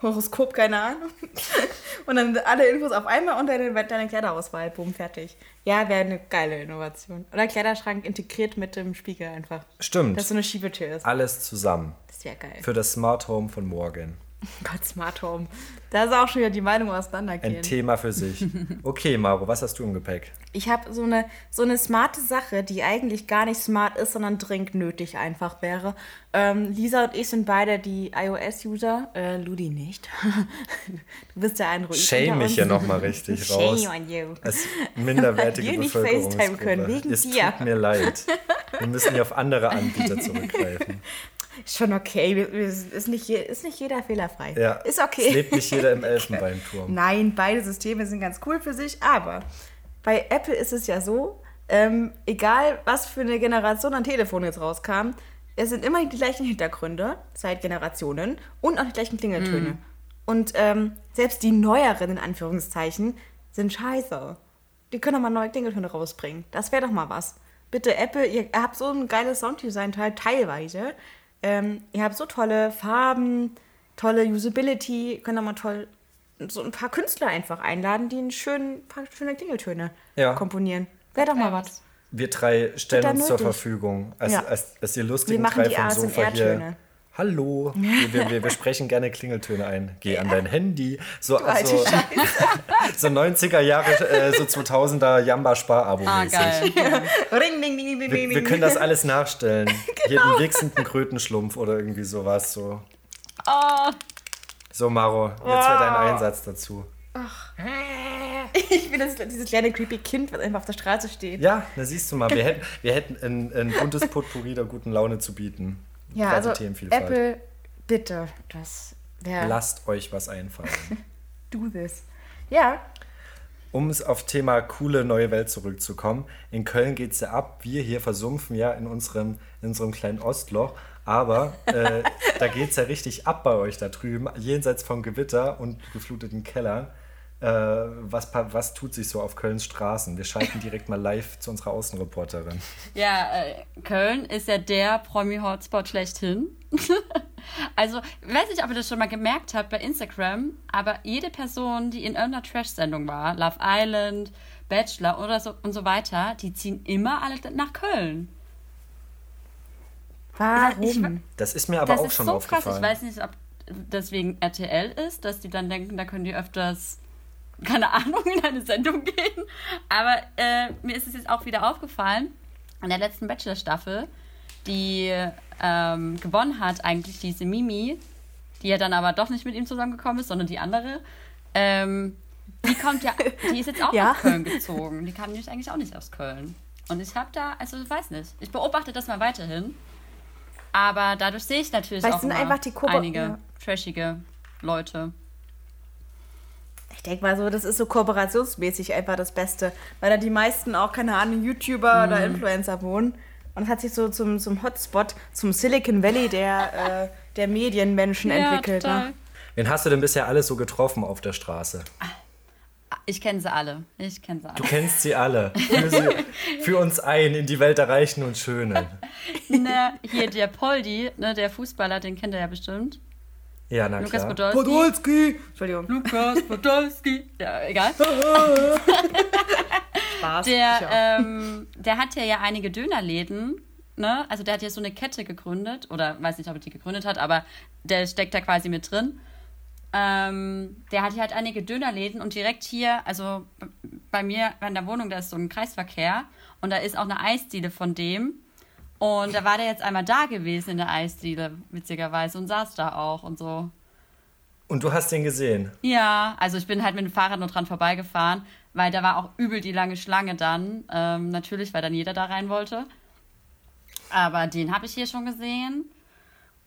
Horoskop, keine Ahnung. [LAUGHS] und dann alle Infos auf einmal und deine, deine Kleiderauswahl, boom, fertig. Ja, wäre eine geile Innovation. Oder Kleiderschrank integriert mit dem Spiegel einfach. Stimmt. Dass so eine Schiebetür ist. Alles zusammen. Das ja geil. Für das Smart Home von morgen. [LAUGHS] Gott, Smart Home. Da ist auch schon wieder die Meinung auseinandergehen. Ein Thema für sich. Okay, Maro, was hast du im Gepäck? Ich habe so eine, so eine smarte Sache, die eigentlich gar nicht smart ist, sondern dringend nötig einfach wäre. Ähm, Lisa und ich sind beide die iOS-User. Äh, Ludi nicht. [LAUGHS] du bist ja ein Ruhig. Shame mich hier nochmal richtig [LAUGHS] raus. Shame on you. Als minderwertige Weil wir nicht. FaceTime können, wegen es dir. tut mir leid. Wir müssen hier auf andere Anbieter zurückgreifen. Ist schon okay. Ist nicht, ist nicht jeder fehlerfrei. Ja, Ist Es okay. lebt nicht jeder im [LAUGHS] Elfenbeinturm. Nein, beide Systeme sind ganz cool für sich, aber bei Apple ist es ja so, ähm, egal was für eine Generation an Telefon jetzt rauskam, es sind immer die gleichen Hintergründe seit Generationen und auch die gleichen Klingeltöne. Und ähm, selbst die neueren, in Anführungszeichen, sind scheiße. Die können doch mal neue Klingeltöne rausbringen. Das wäre doch mal was. Bitte, Apple, ihr habt so ein geiles Sounddesign teil, teilweise. Ähm, ihr habt so tolle Farben. tolle Usability, können auch mal toll so ein paar Künstler einfach einladen, die einen schönen, paar schöne Klingeltöne Ja. komponieren. Wäre doch mal was. Wir drei stellen uns zur. Verfügung. Als, Ja. als, als die lustigen Wir machen drei die vom Sofa hier. Hallo, wir, wir, wir, sprechen gerne Klingeltöne ein. Geh an dein Handy. So, also, so 90er Jahre, äh, so 2000er Jamba-Spar-Abo Ah, mäßig. ding, Wir, wir können das alles nachstellen. [LAUGHS] Hier Genau. den wichsenden Krötenschlumpf oder irgendwie sowas. So, Oh, so Maro, jetzt wäre dein Einsatz dazu. Ich bin das, dieses kleine creepy Kind, was einfach auf der Straße steht. Ja, da siehst du mal, wir hätten, wir hätten ein, ein buntes Potpourri der guten Laune zu bieten. Ja, also Themenvielfalt. Apple, bitte, das wäre Lasst euch was einfallen. [LAUGHS] do this. Ja, Um es auf Thema coole neue Welt zurückzukommen, in Köln geht es ja ab. Wir hier versumpfen ja in unserem, in unserem kleinen Ostloch. Aber äh, [LAUGHS] da geht es ja richtig ab bei euch da drüben, jenseits von Gewitter und gefluteten Kellern. Äh, was, was tut sich so auf Kölns Straßen? Wir schalten direkt mal live zu unserer Außenreporterin. Ja, äh, Köln ist ja der Promi-Hotspot schlechthin. [LAUGHS] also, ich weiß nicht, ob ihr das schon mal gemerkt habt bei Instagram, aber jede Person, die in irgendeiner Trash-Sendung war, Love Island, Bachelor oder so und so weiter, die ziehen immer alle nach Köln. warum? Das ist mir aber das auch ist schon so krass. aufgefallen. Ich weiß nicht, ob deswegen RTL ist, dass die dann denken, da können die öfters, keine Ahnung, in eine Sendung gehen. Aber äh, mir ist es jetzt auch wieder aufgefallen, in der letzten Bachelor-Staffel, die ähm, gewonnen hat, eigentlich diese Mimi, die ja dann aber doch nicht mit ihm zusammengekommen ist, sondern die andere. Ähm, die kommt ja, die ist jetzt auch [LAUGHS] Ja. nach Köln gezogen. Die kam nämlich eigentlich auch nicht aus Köln. Und ich habe da, also ich weiß nicht, ich beobachte das mal weiterhin. Aber dadurch sehe ich natürlich Weil auch sind einfach die Kobo- einige ja. trashige Leute. Ich denke mal so, das ist so kooperationsmäßig einfach das Beste, weil da die meisten auch, keine Ahnung, YouTuber oder Mhm. Influencer wohnen. Und es hat sich so zum, zum Hotspot, zum Silicon Valley der, äh, der Medienmenschen entwickelt. Ne? Wen hast du denn bisher alles so getroffen auf der Straße? Ich kenne sie alle. Ich kenne sie alle. Du kennst sie alle. Führ, sie, führ uns ein in die Welt der Reichen und Schönen. [LAUGHS] ne, hier der Poldi, ne, der Fußballer, den kennt ihr ja bestimmt. Ja, na Lukas klar. Podolski. Podolski! Entschuldigung. Lukas Podolski. [LAUGHS] Ja, egal. [LAUGHS] Spaß. Der, ähm, der hat ja, ja einige Dönerläden. Ne? Also der hat ja so eine Kette gegründet. Oder weiß nicht, ob er die gegründet hat, aber der steckt da quasi mit drin. Ähm, der hat hier halt einige Dönerläden und direkt hier, also bei mir in der Wohnung, da ist so ein Kreisverkehr und da ist auch eine Eisdiele von dem. Und da war der jetzt einmal da gewesen in der Eisdiele, witzigerweise, und saß da auch und so. Und du hast den gesehen. Ja, also ich bin halt mit dem Fahrrad nur dran vorbeigefahren, weil da war auch übel die lange Schlange dann. Ähm, natürlich, weil dann jeder da rein wollte. Aber den habe ich hier schon gesehen.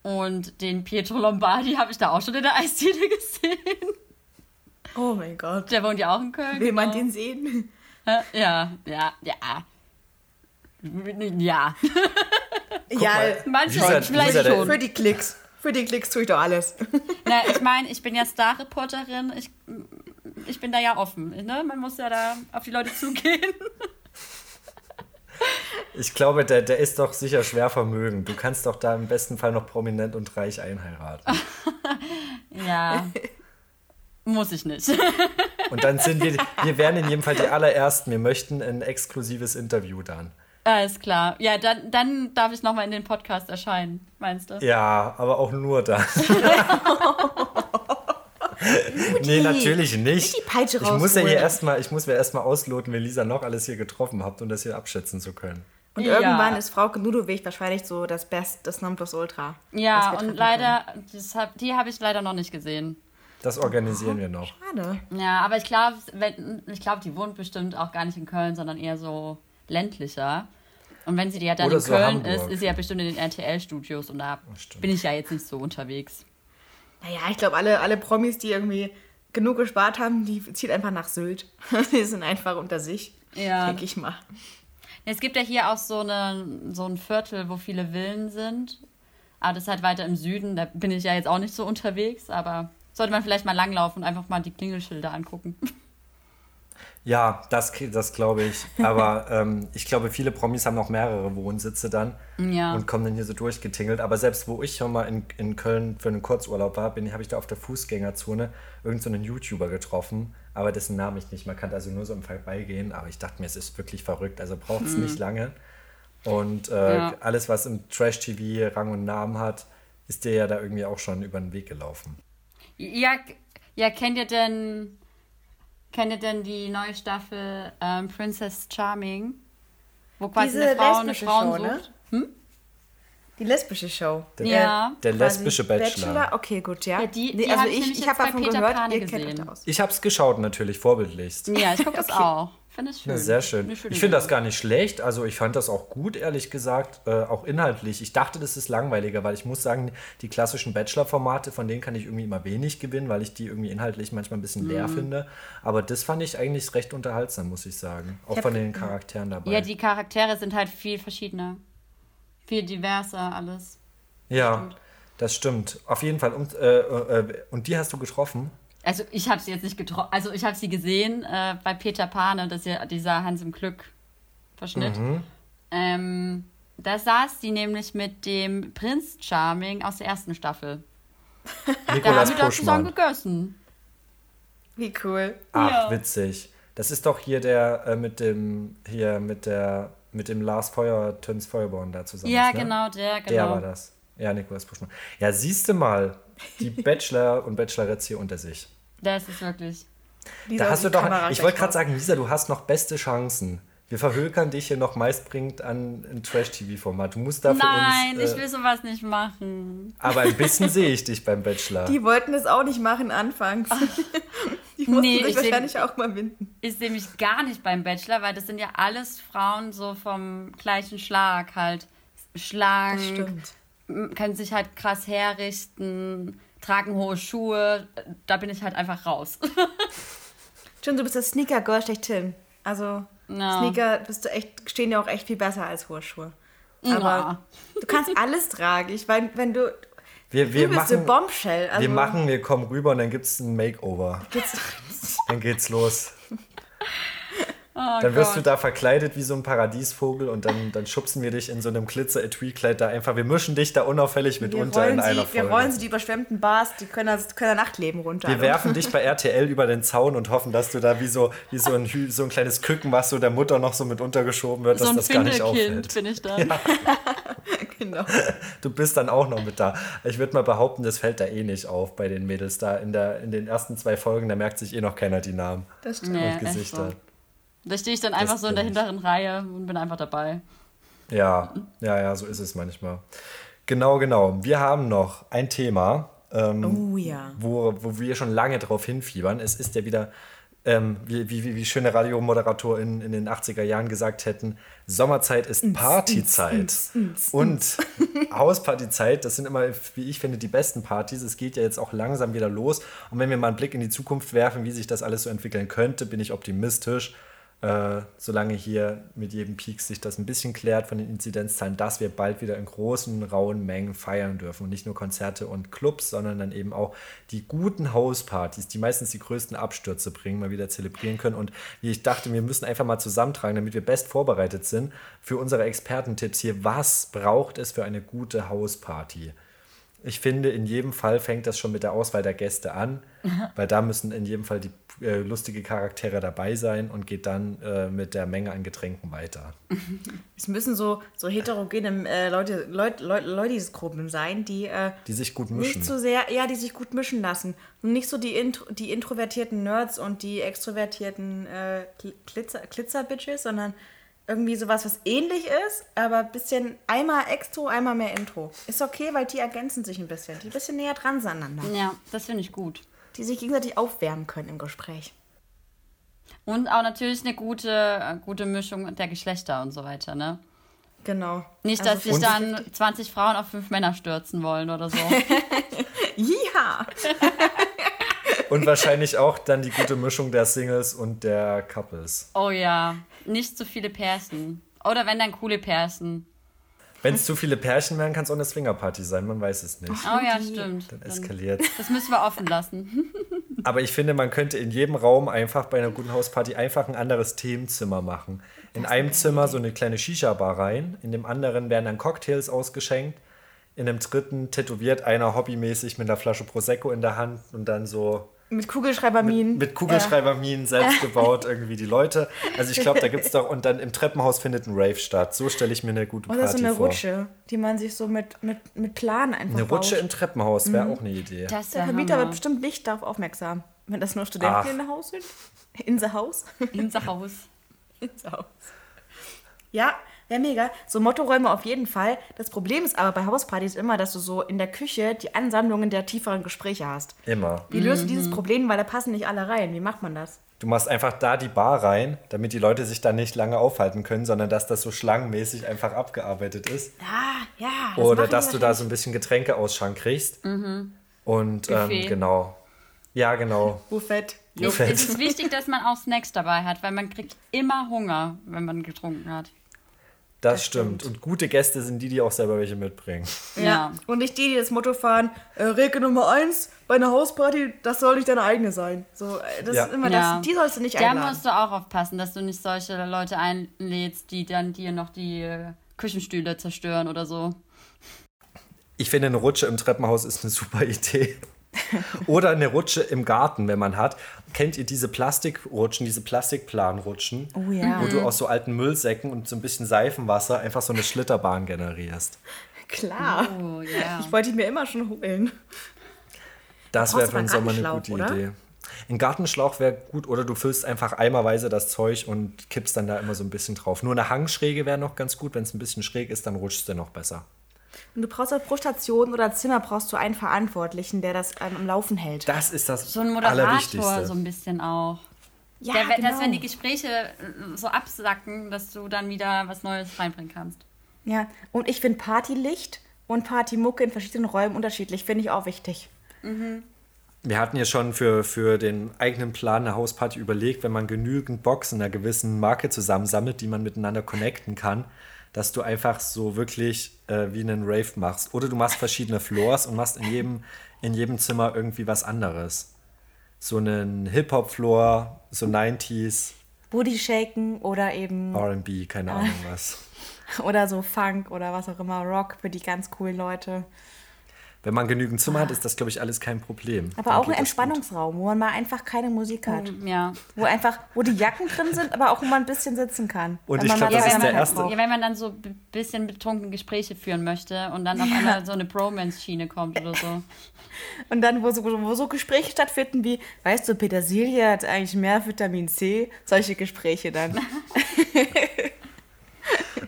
Und den Pietro Lombardi habe ich da auch schon in der Eisdiele [LAUGHS] gesehen. oh mein Gott. Der wohnt ja auch in Köln. Will man genau. den sehen? Ja, ja, ja. Ja. ja, mal, Manchmal Lisa- vielleicht der- schon. für die Klicks. Für die Klicks tue ich doch alles. Na, ich meine, ich bin ja Star-Reporterin. Ich, ich bin da ja offen. Ne? Man muss ja da auf die Leute zugehen. Ich glaube, der, der ist doch sicher schwer vermögen. Du kannst doch da im besten Fall noch prominent und reich einheiraten. [LAUGHS] Ja. Muss ich nicht. Und dann sind wir, wir wären in jedem Fall die allerersten. Wir möchten ein exklusives Interview dann. Alles klar. Ja, dann, dann darf ich nochmal in den Podcast erscheinen, meinst du? Ja, aber auch nur dann. [LAUGHS] nee, natürlich nicht. die Peitsche ich muss ja hier erstmal, ich muss mir erstmal ausloten, wen Lisa noch alles hier getroffen habt, um das hier abschätzen zu können. Und Ja. irgendwann ist Frau Ludwig wahrscheinlich so das Best, das Nonplusultra. Ja, und leider, das hab, die habe ich leider noch nicht gesehen. Das organisieren wir noch. Schade. Ja, aber ich glaube, ich glaube, die wohnt bestimmt auch gar nicht in Köln, sondern eher so ländlicher. Und wenn sie ja dann Oder in so Köln Hamburg. ist, ist sie ja bestimmt in den RTL-Studios und da stimmt. bin ich ja jetzt nicht so unterwegs. Naja, ich glaube, alle, alle Promis, die irgendwie genug gespart haben, die ziehen einfach nach Sylt. [LAUGHS] die sind einfach unter sich. Ja. Denke ich mal. Es gibt ja hier auch so, eine, so ein Viertel, wo viele Villen sind. Aber das ist halt weiter im Süden. Da bin ich ja jetzt auch nicht so unterwegs. Aber sollte man vielleicht mal langlaufen und einfach mal die Klingelschilder angucken. [LAUGHS] Ja, das, das glaube ich. Aber [LAUGHS] ähm, ich glaube, viele Promis haben noch mehrere Wohnsitze dann Ja. und kommen dann hier so durchgetingelt. Aber selbst wo ich schon mal in, in Köln für einen Kurzurlaub war, bin habe ich da auf der Fußgängerzone irgendeinen so YouTuber getroffen, aber dessen Namen ich nicht mehr kannte, also nur so im Vorbeigehen. Aber ich dachte mir, es ist wirklich verrückt, also braucht es nicht lange. Und äh, Ja. alles, was im Trash-TV Rang und Namen hat, ist dir ja da irgendwie auch schon über den Weg gelaufen. Ja, ja, kennt ihr denn, kennt ihr denn die neue Staffel ähm, Princess Charming? Wo quasi Diese eine Frau eine lesbische Frau Show, ne? sucht? Die lesbische Show. Der, Ja, der lesbische Bachelor. Okay, gut, ja. Ja, die- nee, die also hab ich ich, habe davon Peter gehört, Pane ihr kennt euch gesehen. aus. Ich habe es geschaut natürlich, vorbildlichst. Ja, ich gucke [LAUGHS] das Okay. auch. Finde ich schön. Ja, sehr schön. Ich finde das gar nicht schlecht. Also ich fand das auch gut, ehrlich gesagt. Äh, auch inhaltlich. Ich dachte, das ist langweiliger, weil ich muss sagen, die klassischen Bachelor-Formate, von denen kann ich irgendwie immer wenig gewinnen, weil ich die irgendwie inhaltlich manchmal ein bisschen Mhm. leer finde. Aber das fand ich eigentlich recht unterhaltsam, muss ich sagen. Auch hab- von den Charakteren dabei. Ja, die Charaktere sind halt viel verschiedener. Viel diverser alles. Ja, das stimmt. Auf jeden Fall. Und, äh, äh, und die hast du getroffen? Also ich habe sie jetzt nicht getroffen, also ich habe sie gesehen äh, bei Peter Pane, das ist ja dieser Hans im Glück Verschnitt. Mhm. Ähm, da saß sie nämlich mit dem Prinz Charming aus der ersten Staffel. [LAUGHS] Da Nikolas haben die da zusammen gegessen. Wie cool. Ach, Ja. witzig. Das ist doch hier der äh, mit dem hier mit der mit dem Lars Feuer Töns Feuerborn da zusammen. Ja, ist, ne? genau, der, genau. Der war das. Ja, Nikolaus Puschmann. Ja, siehst du mal, die [LAUGHS] Bachelor und Bachelorettes hier unter sich. Das ist wirklich. Lisa, Da hast du doch, Kamera ich wollte gerade sagen, Lisa, du hast noch beste Chancen. Wir verhökern dich hier noch meistbringend an ein Trash-TV-Format. Du musst da für Nein, uns. ich Äh, will sowas nicht machen. aber ein bisschen sehe ich dich beim Bachelor. Die wollten es auch nicht machen anfangs. [LAUGHS] Die mussten Nee, sich ich seh- wahrscheinlich auch mal winden. Ich sehe mich gar nicht beim Bachelor, weil das sind ja alles Frauen so vom gleichen Schlag halt. Schlank, Das stimmt. m- können sich halt krass herrichten, tragen hohe Schuhe. Da bin ich halt einfach raus. [LAUGHS] Stimmt, du bist das Sneaker-Girl schlechthin. Also, Ja. Sneaker bist du echt, stehen dir auch echt viel besser als hohe Schuhe. Ja. Aber du kannst alles tragen. Ich meine, wenn du. Wir, wir, du bist eine machen, Bombshell. Also, wir machen, wir kommen rüber und dann gibt es ein Makeover. Geht's, Dann geht's los. Oh Dann wirst Gott. du da verkleidet wie so ein Paradiesvogel und dann, dann schubsen wir dich in so einem Glitzer-Etui-Kleid da einfach. Wir mischen dich da unauffällig mit wir, unter in rollen einer sie, wir Folge. rollen sie die überschwemmten Bars, die können das, können das Nachtleben runter. Wir werfen dich bei RTL über den Zaun und hoffen, dass du da wie so, wie so, ein, so ein kleines Küken, was so der Mutter noch so mit untergeschoben wird, so dass das gar nicht auffällt. bin ich dann. [LAUGHS] genau. Du bist dann auch noch mit da. Ich würde mal behaupten, das fällt da eh nicht auf bei den Mädels da. In, der, in den ersten zwei Folgen, da merkt sich eh noch keiner die Namen Das stimmt. Nee, und Gesichter. Da stehe ich dann einfach so in der kenn ich. hinteren Reihe und bin einfach dabei. Ja, ja, ja, so ist es manchmal. Genau, genau. Wir haben noch ein Thema, ähm, Oh ja. wo, wo wir schon lange drauf hinfiebern. Es ist ja wieder, ähm, wie, wie, wie, wie schöne Radiomoderatoren in den 80er Jahren gesagt hätten, Sommerzeit ist Partyzeit. Und [LAUGHS] Hauspartyzeit, das sind immer, wie ich finde, die besten Partys. Es geht ja jetzt auch langsam wieder los. Und wenn wir mal einen Blick in die Zukunft werfen, wie sich das alles so entwickeln könnte, bin ich optimistisch. Äh, solange hier mit jedem Peak sich das ein bisschen klärt von den Inzidenzzahlen, dass wir bald wieder in großen, rauen Mengen feiern dürfen. Und nicht nur Konzerte und Clubs, sondern dann eben auch die guten Hauspartys, die meistens die größten Abstürze bringen, mal wieder zelebrieren können. Und wie ich dachte, wir müssen einfach mal zusammentragen, damit wir best vorbereitet sind für unsere Expertentipps hier. Was braucht es für eine gute Hausparty? Ich finde, in jedem Fall fängt das schon mit der Auswahl der Gäste an, [LAUGHS] weil da müssen in jedem Fall die äh, lustige Charaktere dabei sein und geht dann äh, mit der Menge an Getränken weiter. [LAUGHS] Es müssen so, so heterogene äh, Leute, Leut, Leut, Leutisgruppen sein, die, äh, Die sich gut mischen. nicht so sehr, ja, die sich gut mischen lassen. Und nicht so die, intro, die introvertierten Nerds und die extrovertierten äh, Gl- Glitzer, Glitzer-Bitches, sondern irgendwie sowas, was ähnlich ist, aber ein bisschen einmal Extro, einmal mehr Intro. Ist okay, weil die ergänzen sich ein bisschen. Die ein bisschen näher dran sind aneinander. Ja, das finde ich gut. Die sich gegenseitig aufwärmen können im Gespräch. Und auch natürlich eine gute, gute Mischung der Geschlechter und so weiter, ne? Genau. Nicht, Also dass sich Und- dann 20 Frauen auf fünf Männer stürzen wollen oder so. [LAUGHS] Ja! [LAUGHS] Und wahrscheinlich auch dann die gute Mischung der Singles und der Couples. Oh ja, nicht zu viele Pärchen. Oder wenn dann coole Pärchen. Wenn es zu viele Pärchen wären, kann es auch eine Swingerparty sein, man weiß es nicht. Oh ja, stimmt. Dann Dann, eskaliert. das müssen wir offen lassen. [LAUGHS] Aber ich finde, man könnte in jedem Raum einfach bei einer guten Hausparty einfach ein anderes Themenzimmer machen. In einem Zimmer so eine kleine Shisha-Bar rein, in dem anderen werden dann Cocktails ausgeschenkt, in dem dritten tätowiert einer hobbymäßig mit einer Flasche Prosecco in der Hand und dann so Mit Kugelschreiberminen. mit Kugelschreiberminen selbst [LAUGHS] gebaut irgendwie die Leute. Also ich glaube, da gibt es doch, und dann im Treppenhaus findet ein Rave statt. So stelle ich mir eine gute Party Oder so eine vor. Rutsche, die man sich so mit, mit, mit Plan einfach Eine Rutsche baut. im Treppenhaus wäre auch eine Idee. Das Der Vermieter wird bestimmt nicht darauf aufmerksam, wenn das nur Studenten Ach. in der Haus sind. [LAUGHS] In the Haus. Unser Haus. Ins Haus. Ja, wäre mega. So Mottoräume auf jeden Fall. Das Problem ist aber bei Hauspartys immer, dass du so in der Küche die Ansammlungen der tieferen Gespräche hast. Immer. Wie löst du dieses Problem, weil da passen nicht alle rein? Wie macht man das? Du machst einfach da die Bar rein, damit die Leute sich da nicht lange aufhalten können, sondern dass das so schlangenmäßig einfach abgearbeitet ist. Ja, ja. das Oder dass du da so ein bisschen Getränkeausschank kriegst. Und ähm, genau. Ja, genau. Buffett. Es es ist wichtig, dass man auch Snacks dabei hat, weil man kriegt immer Hunger, wenn man getrunken hat. Das, stimmt. Und gute Gäste sind die, die auch selber welche mitbringen. Ja. Und nicht die, die das Motto fahren, äh, Regel Nummer eins, bei einer Hausparty, das soll nicht deine eigene sein. So, äh, das Ja. ist immer Ja. das, die sollst du nicht Da einladen. musst du auch aufpassen, dass du nicht solche Leute einlädst, die dann dir noch die äh, Küchenstühle zerstören oder so. Ich finde, eine Rutsche im Treppenhaus ist eine super Idee. [LAUGHS] Oder eine Rutsche im Garten, wenn man hat. Kennt ihr diese Plastikrutschen, diese Plastikplanrutschen? Oh ja. Wo du aus so alten Müllsäcken und so ein bisschen Seifenwasser einfach so eine Schlitterbahn generierst. Klar. Oh, ja. Ich wollte die mir immer schon holen. Das wäre für den Sommer eine gute Gartenschlauch, Idee. Ein Gartenschlauch wäre gut oder du füllst einfach eimerweise das Zeug und kippst dann da immer so ein bisschen drauf. Nur eine Hangschräge wäre noch ganz gut. Wenn es ein bisschen schräg ist, dann rutscht es noch besser. Und du brauchst auch pro Station oder Zimmer brauchst du einen Verantwortlichen, der das ähm, am Laufen hält. Das ist das So ein Moderator so ein bisschen auch. Ja, Der, genau. Dass wenn die Gespräche äh, so absacken, dass du dann wieder was Neues reinbringen kannst. Ja, und ich finde Partylicht und Partymucke in verschiedenen Räumen unterschiedlich, finde ich auch wichtig. Wir hatten ja schon für, für den eigenen Plan eine Hausparty überlegt, wenn man genügend Boxen einer gewissen Marke zusammensammelt, die man miteinander connecten kann, dass du einfach so wirklich äh, wie einen Rave machst. Oder du machst verschiedene Floors und machst in jedem, in jedem Zimmer irgendwie was anderes. So einen Hip-Hop-Floor, so 90s, Booty shaken oder eben RB, keine Ahnung was. [LAUGHS] oder so Funk oder was auch immer, Rock für die ganz coolen Leute. Wenn man genügend Zimmer hat, ist das, glaube ich, alles kein Problem. Aber Dann auch ein. Entspannungsraum, wo man mal einfach keine Musik hat. Ja. Wo einfach, wo die Jacken drin sind, aber auch wo man ein bisschen sitzen kann. Und Wenn ich man glaub, mal das ist was der erste- ja, wenn man dann so ein bisschen betrunken Gespräche führen möchte und dann auf einmal so eine Bromance-Schiene kommt oder so. [LAUGHS] Und dann, wo so, wo so Gespräche stattfinden wie, weißt du, Petersilie hat eigentlich mehr Vitamin C. Solche Gespräche dann. [LAUGHS]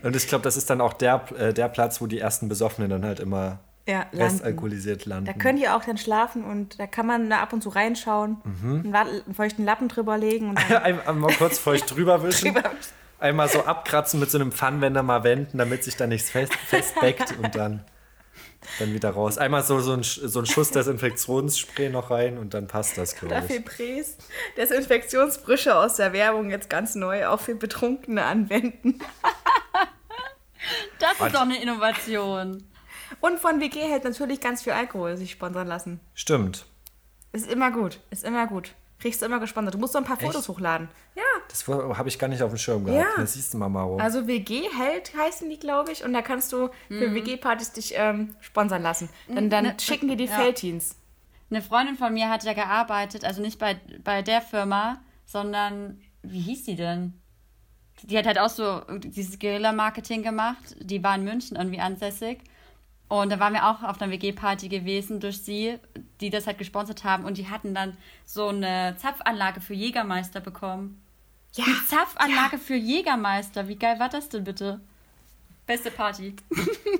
Und ich glaube, das ist dann auch der, äh, der Platz, wo die ersten Besoffenen dann halt immer Ja, landen. restalkoholisiert landen. Da können die auch dann schlafen und da kann man da ab und zu reinschauen, Mhm. einen, feuchten Lappen drüber legen und [LAUGHS] Einmal kurz feucht drüber wischen. [LAUGHS] drüber. Einmal so abkratzen mit so einem Pfannwender mal wenden, damit sich da nichts fest, festbeckt und dann, dann wieder raus. Einmal so, so, ein, so ein Schuss Desinfektionsspray noch rein und dann passt das, glaube Dafür ich. Präs Desinfektionsbrüche aus der Werbung jetzt ganz neu auch für Betrunkene anwenden. Das ist doch eine Innovation. Und von WG hält natürlich ganz viel Alkohol sich sponsern lassen. Stimmt. Ist immer gut, ist immer gut. Kriegst du immer gesponsert. Du musst so ein paar Fotos hochladen. Ja, Das habe ich gar nicht auf dem Schirm gehabt. Ja. Das siehst du mal, Maro. also WG hält heißen die, glaube ich. Und da kannst du für WG-Partys dich ähm, sponsern lassen. Dann, dann Ne, schicken dir die ja. Feldteens. Eine Freundin von mir hat ja gearbeitet, also nicht bei, bei der Firma, sondern, wie hieß die denn? Die hat halt auch so dieses Guerilla-Marketing gemacht. Die war in München irgendwie ansässig. Und da waren wir auch auf einer WG-Party gewesen durch sie, die das halt gesponsert haben. Und die hatten dann so eine Zapfanlage für Jägermeister bekommen. Ja, Eine Zapfanlage für Jägermeister. Wie geil war das denn bitte? Beste Party.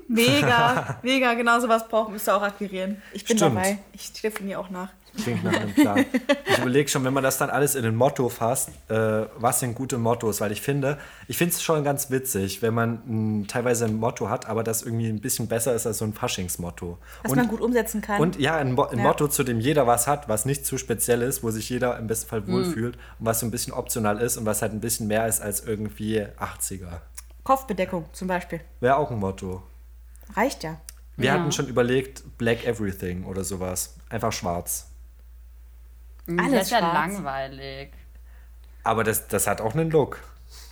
mega, [LAUGHS] mega. Genau sowas braucht, müsst ihr auch akquirieren. Ich bin Stimmt. dabei. Ich telefoniere auch nach. Klingt nach einem Plan. [LAUGHS] Ich überlege schon, wenn man das dann alles in ein Motto fasst, äh, was sind gute Mottos? Weil ich finde, ich finde es schon ganz witzig, wenn man mh, teilweise ein Motto hat, aber das irgendwie ein bisschen besser ist als so ein Faschingsmotto. Was Und- man gut umsetzen kann. Und ja, ein, Mo ein Ja. Motto, zu dem jeder was hat, was nicht zu speziell ist, wo sich jeder im besten Fall wohlfühlt und was so ein bisschen optional ist und was halt ein bisschen mehr ist als irgendwie 80er. Kopfbedeckung zum Beispiel. Wäre auch ein Motto. Reicht ja. Wir Ja. hatten schon überlegt, Black Everything oder sowas. Einfach schwarz. Alles das ist ja schwarz. langweilig. Aber das, das hat auch einen Look.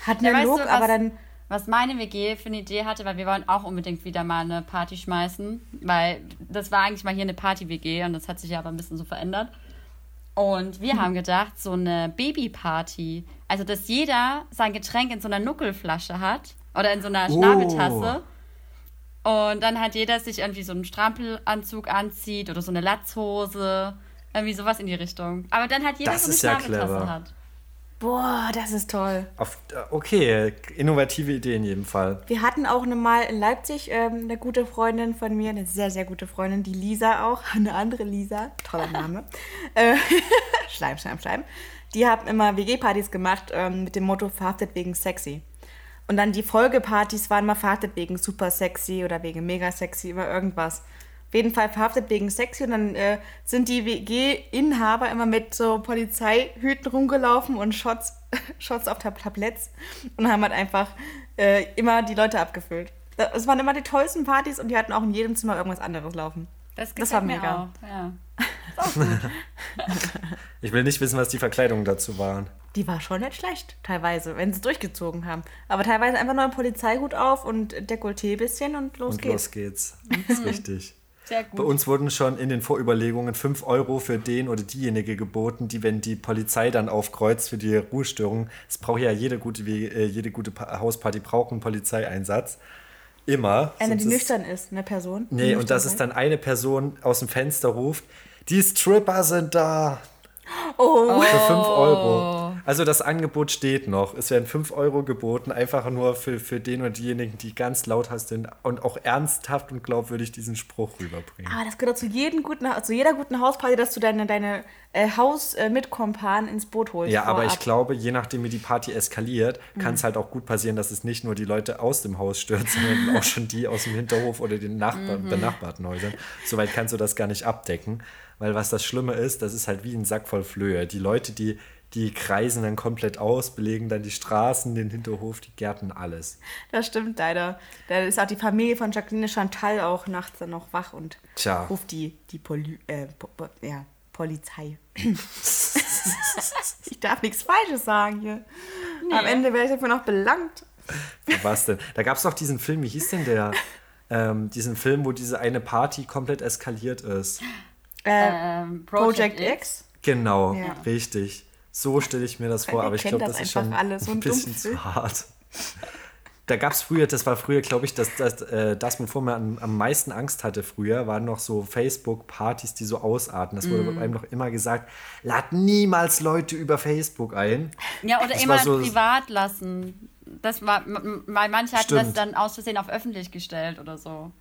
Hat Ja, einen weißt Look, du, was- aber dann. Was meine WG für eine Idee hatte, weil wir wollen auch unbedingt wieder mal eine Party schmeißen, weil das war eigentlich mal hier eine Party-WG und das hat sich ja aber ein bisschen so verändert. Und wir haben gedacht, so eine Babyparty, also dass jeder sein Getränk in so einer Nuckelflasche hat oder in so einer Oh. Schnabeltasse. Und dann hat jeder sich irgendwie so einen Strampelanzug anzieht oder so eine Latzhose, irgendwie sowas in die Richtung. Aber dann hat jeder Das so eine ja Schnabeltasse clever. hat. Boah, das ist toll. Auf, äh, okay, innovative Idee in jedem Fall. Wir hatten auch eine Mal in Leipzig ähm, eine gute Freundin von mir, eine sehr, sehr gute Freundin, die Lisa auch, [LAUGHS] eine andere Lisa, toller Name. [LAUGHS] äh, [LAUGHS] Schleim, Schleim, Schleim. Die haben immer WG-Partys gemacht ähm, mit dem Motto verhaftet wegen sexy. Und dann die Folgepartys waren mal verhaftet wegen super sexy oder wegen mega sexy, immer irgendwas. Auf jeden Fall verhaftet wegen sexy und dann äh, sind die WG-Inhaber immer mit so Polizeihüten rumgelaufen und Shots, [LAUGHS] Shots auf Tab Tabletts und haben halt einfach äh, immer die Leute abgefüllt. Es waren immer die tollsten Partys und die hatten auch in jedem Zimmer irgendwas anderes laufen. Das, Das war mir mega. Auch, ja. [LAUGHS] [LAUGHS] Ich will nicht wissen, was die Verkleidungen dazu waren. Die war schon nicht schlecht, teilweise, wenn sie es durchgezogen haben. Aber teilweise einfach nur ein Polizeihut auf und Dekolleté bisschen und los Und geht's. los geht's. Das ist richtig. Sehr gut. Bei uns wurden schon in den Vorüberlegungen 5 Euro für den oder diejenige geboten, die, wenn die Polizei dann aufkreuzt für die Ruhestörung, es braucht ja jede gute, äh, jede gute Pa- Hausparty braucht einen Polizeieinsatz. Immer. Eine, die nüchtern ist, eine Person. Nee, und dass es ist. dann eine Person aus dem Fenster ruft, die Stripper sind da. Oh, Für 5 Euro. Also das Angebot steht noch. Es werden 5 Euro geboten, einfach nur für, für den oder diejenigen, die ganz laut sind und auch ernsthaft und glaubwürdig diesen Spruch rüberbringen. aber das gehört zu, jedem guten, zu jeder guten Hausparty, dass du deine, deine äh, Haus-Mitkompanen ins Boot holst. Ja, aber ich vorab. glaube, je nachdem, wie die Party eskaliert, kann es halt auch gut passieren, dass es nicht nur die Leute aus dem Haus stört, sondern auch schon die aus dem Hinterhof oder den Nachbar benachbarten Häusern. Soweit kannst du das gar nicht abdecken, weil was das Schlimme ist, das ist halt wie ein Sack voll Flöhe. Die Leute, die, die kreisen dann komplett aus, belegen dann die Straßen, den Hinterhof, die Gärten, alles. Das stimmt leider. Da ist auch die Familie von Jacqueline Chantal auch nachts dann noch wach und Tja. ruft die, die Poli äh, po, po, ja, Polizei. [LAUGHS] ich darf nichts Falsches sagen hier. Am Ende werde ich dafür noch belangt. Was denn? Da gab es doch diesen Film, wie hieß denn der? Ähm, diesen Film, wo diese eine Party komplett eskaliert ist. Äh, Ähm, Project X. Genau, Ja. richtig. So stelle ich mir das vor, aber ich glaube, das das ist schon alle, so ein ein bisschen zu hart. Da gab es früher, das war früher, glaube ich, das, das, äh, das, wovor man am, am meisten Angst hatte früher, waren noch so Facebook-Partys, die so ausarten. Das wurde Mhm. einem doch immer gesagt, lad niemals Leute über Facebook ein. Ja, oder Das immer so- privat lassen. Das war, weil manche hatten das dann aus Versehen auf öffentlich gestellt oder so.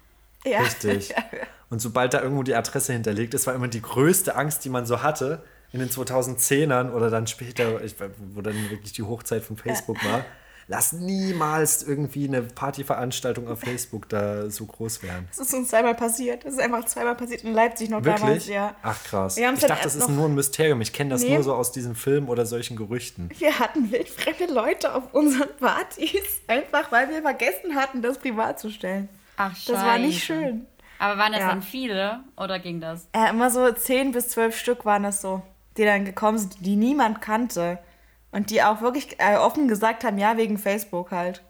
Ja. Richtig. [LAUGHS] Und sobald da irgendwo die Adresse hinterlegt ist, war immer die größte Angst, die man so hatte, in den 2010ern oder dann später, ich, wo dann wirklich die Hochzeit von Facebook war. Lass niemals irgendwie eine Partyveranstaltung auf Facebook da so groß werden. Das ist uns zweimal passiert. Das ist einfach zweimal passiert in Leipzig noch damals. Wirklich? Ja. Ach krass. Ich dachte, das ist nur ein Mysterium. Ich kenne das Nee. nur so aus diesen Filmen oder solchen Gerüchten. Wir hatten wildfremde Leute auf unseren Partys, [LAUGHS] einfach weil wir vergessen hatten, das privat zu stellen. Ach, Das war nicht scheiße. schön. Aber waren das Ja. dann viele oder ging das? Äh, immer so zehn bis zwölf Stück waren es so, die dann gekommen sind, die niemand kannte. Und die auch wirklich äh, offen gesagt haben, ja, wegen Facebook halt.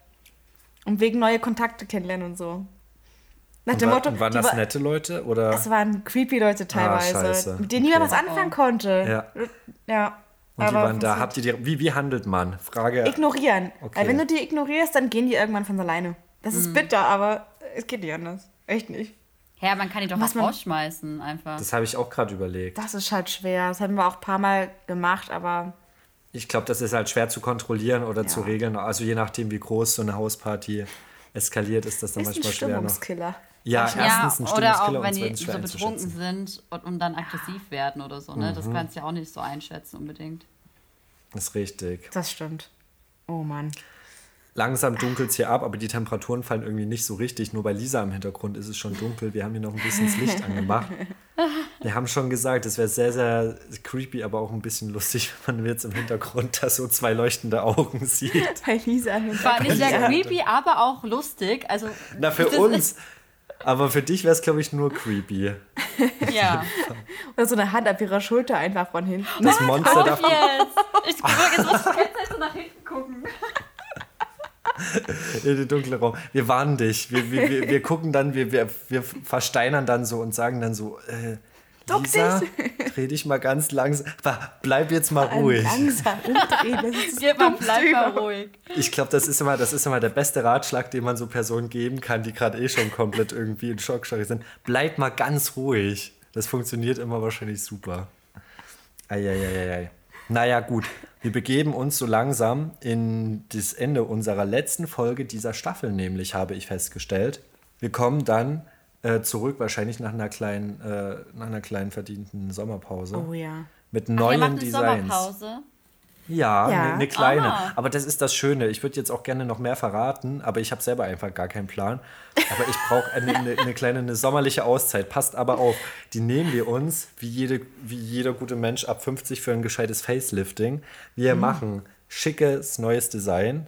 Und wegen neue Kontakte kennenlernen und so. Nach Und, dem war, Motto, waren die das war- nette Leute? Oder? Es waren creepy Leute teilweise, Ah, scheiße. mit denen niemand Okay. was anfangen konnte. Ja. Ja. und die aber waren da. Habt ihr die, wie, wie handelt man? Frage. Ignorieren. Okay. Weil wenn du die ignorierst, dann gehen die irgendwann von alleine. Das Mhm. ist bitter, aber es geht nicht anders. Echt nicht. Ja, man kann die doch Was auch man- rausschmeißen einfach. Das habe ich auch gerade überlegt. Das ist halt schwer. Das haben wir auch ein paar Mal gemacht, aber Ich glaube, das ist halt schwer zu kontrollieren oder Ja. zu regeln. Also je nachdem, wie groß so eine Hausparty eskaliert, ist das dann ist ein manchmal schwer noch. Stimmungskiller. Ja, ja, erstens ein oder auch Stimmungskiller wenn die so schwer betrunken sind und, und dann aggressiv werden oder so. Ne? Mhm. Das kannst du ja auch nicht so einschätzen unbedingt. Das ist richtig. Das stimmt. Oh Mann. Langsam dunkelt es hier ab, aber die Temperaturen fallen irgendwie nicht so richtig. Nur bei Lisa im Hintergrund ist es schon dunkel. Wir haben hier noch ein bisschen das Licht angemacht. Wir haben schon gesagt, es wäre sehr, sehr creepy, aber auch ein bisschen lustig, wenn man jetzt im Hintergrund da so zwei leuchtende Augen sieht. Bei Lisa im War nicht sehr Hintergrund. creepy, aber auch lustig. Also, Na, für uns. Aber für dich wäre es, glaube ich, nur creepy. [LAUGHS] Ja. Oder so eine Hand auf ihrer Schulter einfach von hinten. Das Monster Auf darf. jetzt! Ich gucke jetzt muss ich die ganze Zeit so nach hinten gucken. [LAUGHS] in den dunklen Raum. Wir warnen dich. Wir, wir, wir, wir gucken dann, wir, wir, wir versteinern dann so und sagen dann so, äh, Lisa, dreh dich mal ganz langsam. Bleib jetzt mal ruhig. Langsam umdrehen. Das ist [LAUGHS] mal, bleib mal ruhig. Ich glaube, das ist immer, das ist immer der beste Ratschlag, den man so Personen geben kann, die gerade eh schon komplett irgendwie in Schockstarre sind. Bleib mal ganz ruhig. Das funktioniert immer wahrscheinlich super. Eieieiei. Naja, gut. Wir begeben uns so langsam in das Ende unserer letzten Folge dieser Staffel, nämlich, habe ich festgestellt. Wir kommen dann äh, zurück, wahrscheinlich nach einer kleinen, äh, nach einer kleinen verdienten Sommerpause. Oh ja. Mit Ihr neuen macht eine Designs. Sommerpause. Ja, Ja. eine ne kleine. Ah. Aber das ist das Schöne. Ich würde jetzt auch gerne noch mehr verraten, aber ich habe selber einfach gar keinen Plan. Aber ich brauche eine, eine, eine kleine eine sommerliche Auszeit. Passt aber auf, die nehmen wir uns, wie, jede, wie jeder gute Mensch ab 50 für ein gescheites Facelifting. Wir machen schickes neues Design.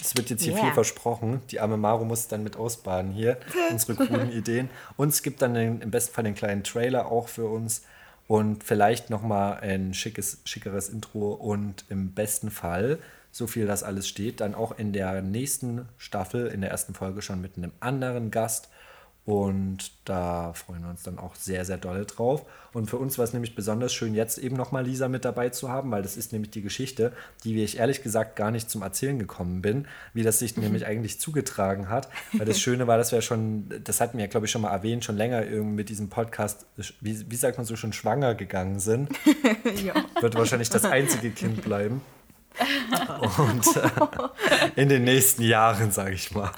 Es wird jetzt hier Yeah. viel versprochen. Die arme Maro muss dann mit ausbaden hier, [LAUGHS] unsere coolen Ideen. Und es gibt dann den, im besten Fall einen kleinen Trailer auch für uns und vielleicht nochmal ein schickes, schickeres Intro und im besten Fall, so viel das alles steht, dann auch in der nächsten Staffel, in der ersten Folge schon mit einem anderen Gast. Und da freuen wir uns dann auch sehr, sehr doll drauf. Und für uns war es nämlich besonders schön, jetzt eben nochmal Lisa mit dabei zu haben, weil das ist nämlich die Geschichte, die ich ehrlich gesagt gar nicht zum Erzählen gekommen bin, wie das sich nämlich eigentlich zugetragen hat. Weil das Schöne war, dass wir schon, das hatten wir, glaube ich, schon mal erwähnt, schon länger irgendwie mit diesem Podcast, wie, wie sagt man so, schon schwanger gegangen sind. [LAUGHS] Wird wahrscheinlich das einzige Kind bleiben. [LAUGHS] Und äh, [LAUGHS] in den nächsten Jahren, sage ich mal.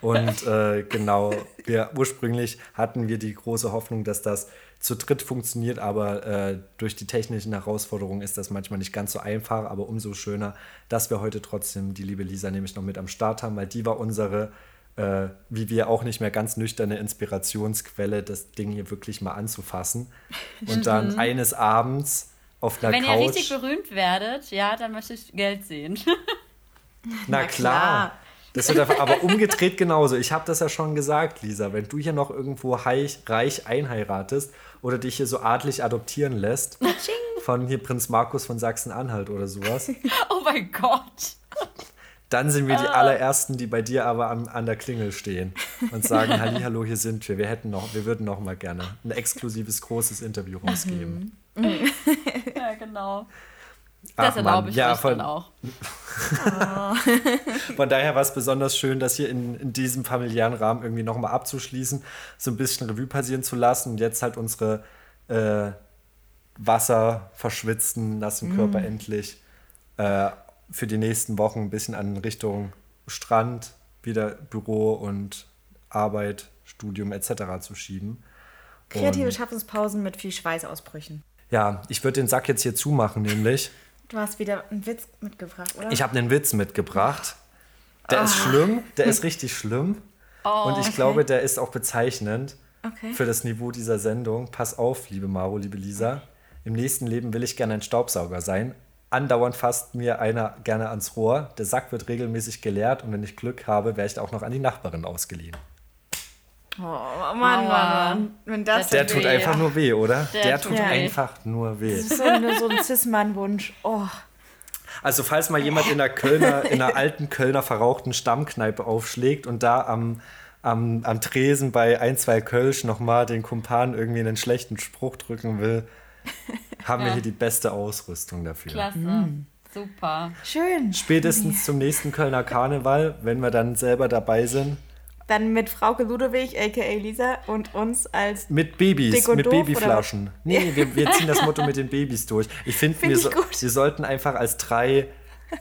Und äh, genau, wir ursprünglich hatten wir die große Hoffnung, dass das zu dritt funktioniert, aber äh, durch die technischen Herausforderungen ist das manchmal nicht ganz so einfach, aber umso schöner, dass wir heute trotzdem die liebe Lisa nämlich noch mit am Start haben, weil die war unsere, äh, wie wir auch nicht mehr ganz nüchterne Inspirationsquelle, das Ding hier wirklich mal anzufassen. Und dann eines Abends auf einer Wenn ihr Couch. richtig berühmt werdet, ja, dann möchte ich Geld sehen. [LAUGHS] [LAUGHS] Na klar. klar. Das wird aber- aber umgedreht genauso. Ich habe das ja schon gesagt, Lisa. Wenn du hier noch irgendwo reich, reich einheiratest oder dich hier so adlig adoptieren lässt, von hier Prinz Markus von Sachsen-Anhalt oder sowas, [LAUGHS] oh mein Gott. dann sind wir die allerersten, die bei dir aber an, an der Klingel stehen und sagen: Halli, [LAUGHS] hallo, hier sind wir. Wir hätten noch, wir würden noch mal gerne ein exklusives großes Interview rausgeben. Ja, genau. Ach, Das erlaube Mann. ich Ja, euch von- dann auch. [LAUGHS] Von daher war es besonders schön, das hier in, in diesem familiären Rahmen irgendwie nochmal abzuschließen, so ein bisschen Revue passieren zu lassen und jetzt halt unsere äh, Wasser verschwitzten lassen Körper endlich äh, für die nächsten Wochen ein bisschen an Richtung Strand, wieder Büro und Arbeit, Studium etc. zu schieben. Kreative Und- Schaffenspausen mit viel Schweißausbrüchen. Ja, ich würde den Sack jetzt hier zumachen, nämlich. Du hast wieder einen Witz mitgebracht, oder? Ich habe einen Witz mitgebracht. Der ist schlimm, der ist richtig schlimm. [LAUGHS] und ich glaube, der ist auch bezeichnend Okay. für das Niveau dieser Sendung. Pass auf, liebe Maro, liebe Lisa. Im nächsten Leben will ich gerne ein Staubsauger sein. Andauernd fasst mir einer gerne ans Rohr. Der Sack wird regelmäßig geleert und wenn ich Glück habe, werde ich auch noch an die Nachbarin ausgeliehen. Oh, Mann, Mann, Mann. Wenn das Der tut weh. einfach nur weh, oder? Der, Der tut tut weh. einfach nur weh. ist so, eine, so ein Cis-Mann-Wunsch. Oh, Also falls mal jemand in der Kölner, in einer alten Kölner verrauchten Stammkneipe aufschlägt und da am, am, am Tresen bei ein, zwei Kölsch nochmal den Kumpan irgendwie einen schlechten Spruch drücken will, haben wir hier die beste Ausrüstung dafür. Klasse. Mm. Super. schön. Spätestens zum nächsten Kölner Karneval, wenn wir dann selber dabei sind, Dann mit Frauke Ludewig, a.k.a. Lisa, und uns als... mit Babys, Dick und mit doof, Babyflaschen. Nee, wir, wir ziehen das Motto mit den Babys durch. Ich finde, Find wir, so, wir sollten einfach als drei,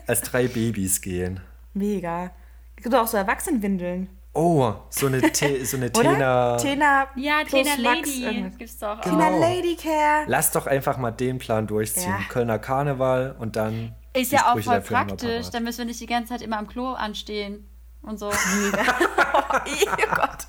als drei Babys gehen. Mega. Es gibt auch so Erwachsenenwindeln. Oh, so eine, Te so eine [LAUGHS] Oder? Tena. Tena Ja, Tena Lady. Gibt's doch auch. Tena Genau. Lady Care. Lass doch einfach mal den Plan durchziehen. Ja. Kölner Karneval und dann. Ist ja auch voll praktisch. Dann müssen wir nicht die ganze Zeit immer am Klo anstehen und so. [LAUGHS] [LAUGHS] oh Gott.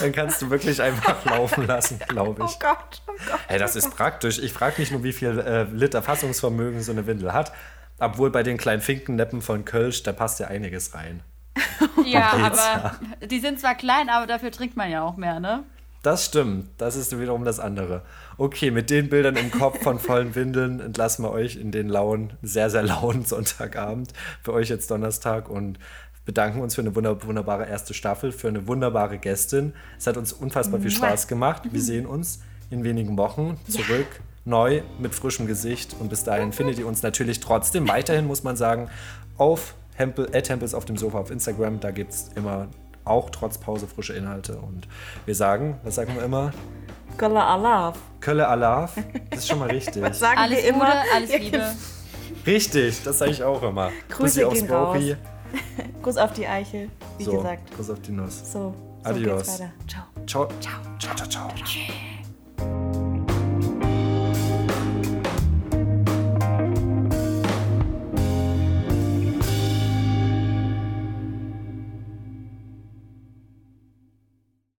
Dann kannst du wirklich einfach laufen lassen, glaube Oh ich. Gott. Oh Gott. Hey, das ist praktisch. Ich frage nicht nur, wie viel äh, Liter Fassungsvermögen so eine Windel hat, obwohl bei den kleinen Finkenneppen von Kölsch, da passt ja einiges rein. [LAUGHS] Ja, aber die sind zwar klein, aber dafür trinkt man ja auch mehr, ne? Das stimmt. Das ist wiederum das andere. Okay, mit den Bildern im Kopf von vollen Windeln entlassen wir euch in den lauen, sehr, sehr lauen Sonntagabend. Für euch jetzt Donnerstag und bedanken uns für eine wunder wunderbare erste Staffel, für eine wunderbare Gästin. Es hat uns unfassbar viel Spaß gemacht. Wir sehen uns in wenigen Wochen zurück. Neu, mit frischem Gesicht. Und bis dahin findet ihr uns natürlich trotzdem weiterhin, muss man sagen, auf Hempel, at Hempels auf dem Sofa auf Instagram. Da gibt es immer auch trotz Pause frische Inhalte. Und wir sagen, was sagen wir immer? Golla Alaf. Kölle Alaf. Das ist schon mal richtig. [LAUGHS] Was sagen Alles wir immer? Gute, alles Ja, Liebe. Richtig, das sage ich auch immer. Grüße Bussi aufs raus. [LAUGHS] Kuss auf die Eichel, wie So, gesagt. Kuss auf die Nuss. So, so Adios. geht's weiter. Ciao. Ciao. Ciao, ciao, ciao. ciao.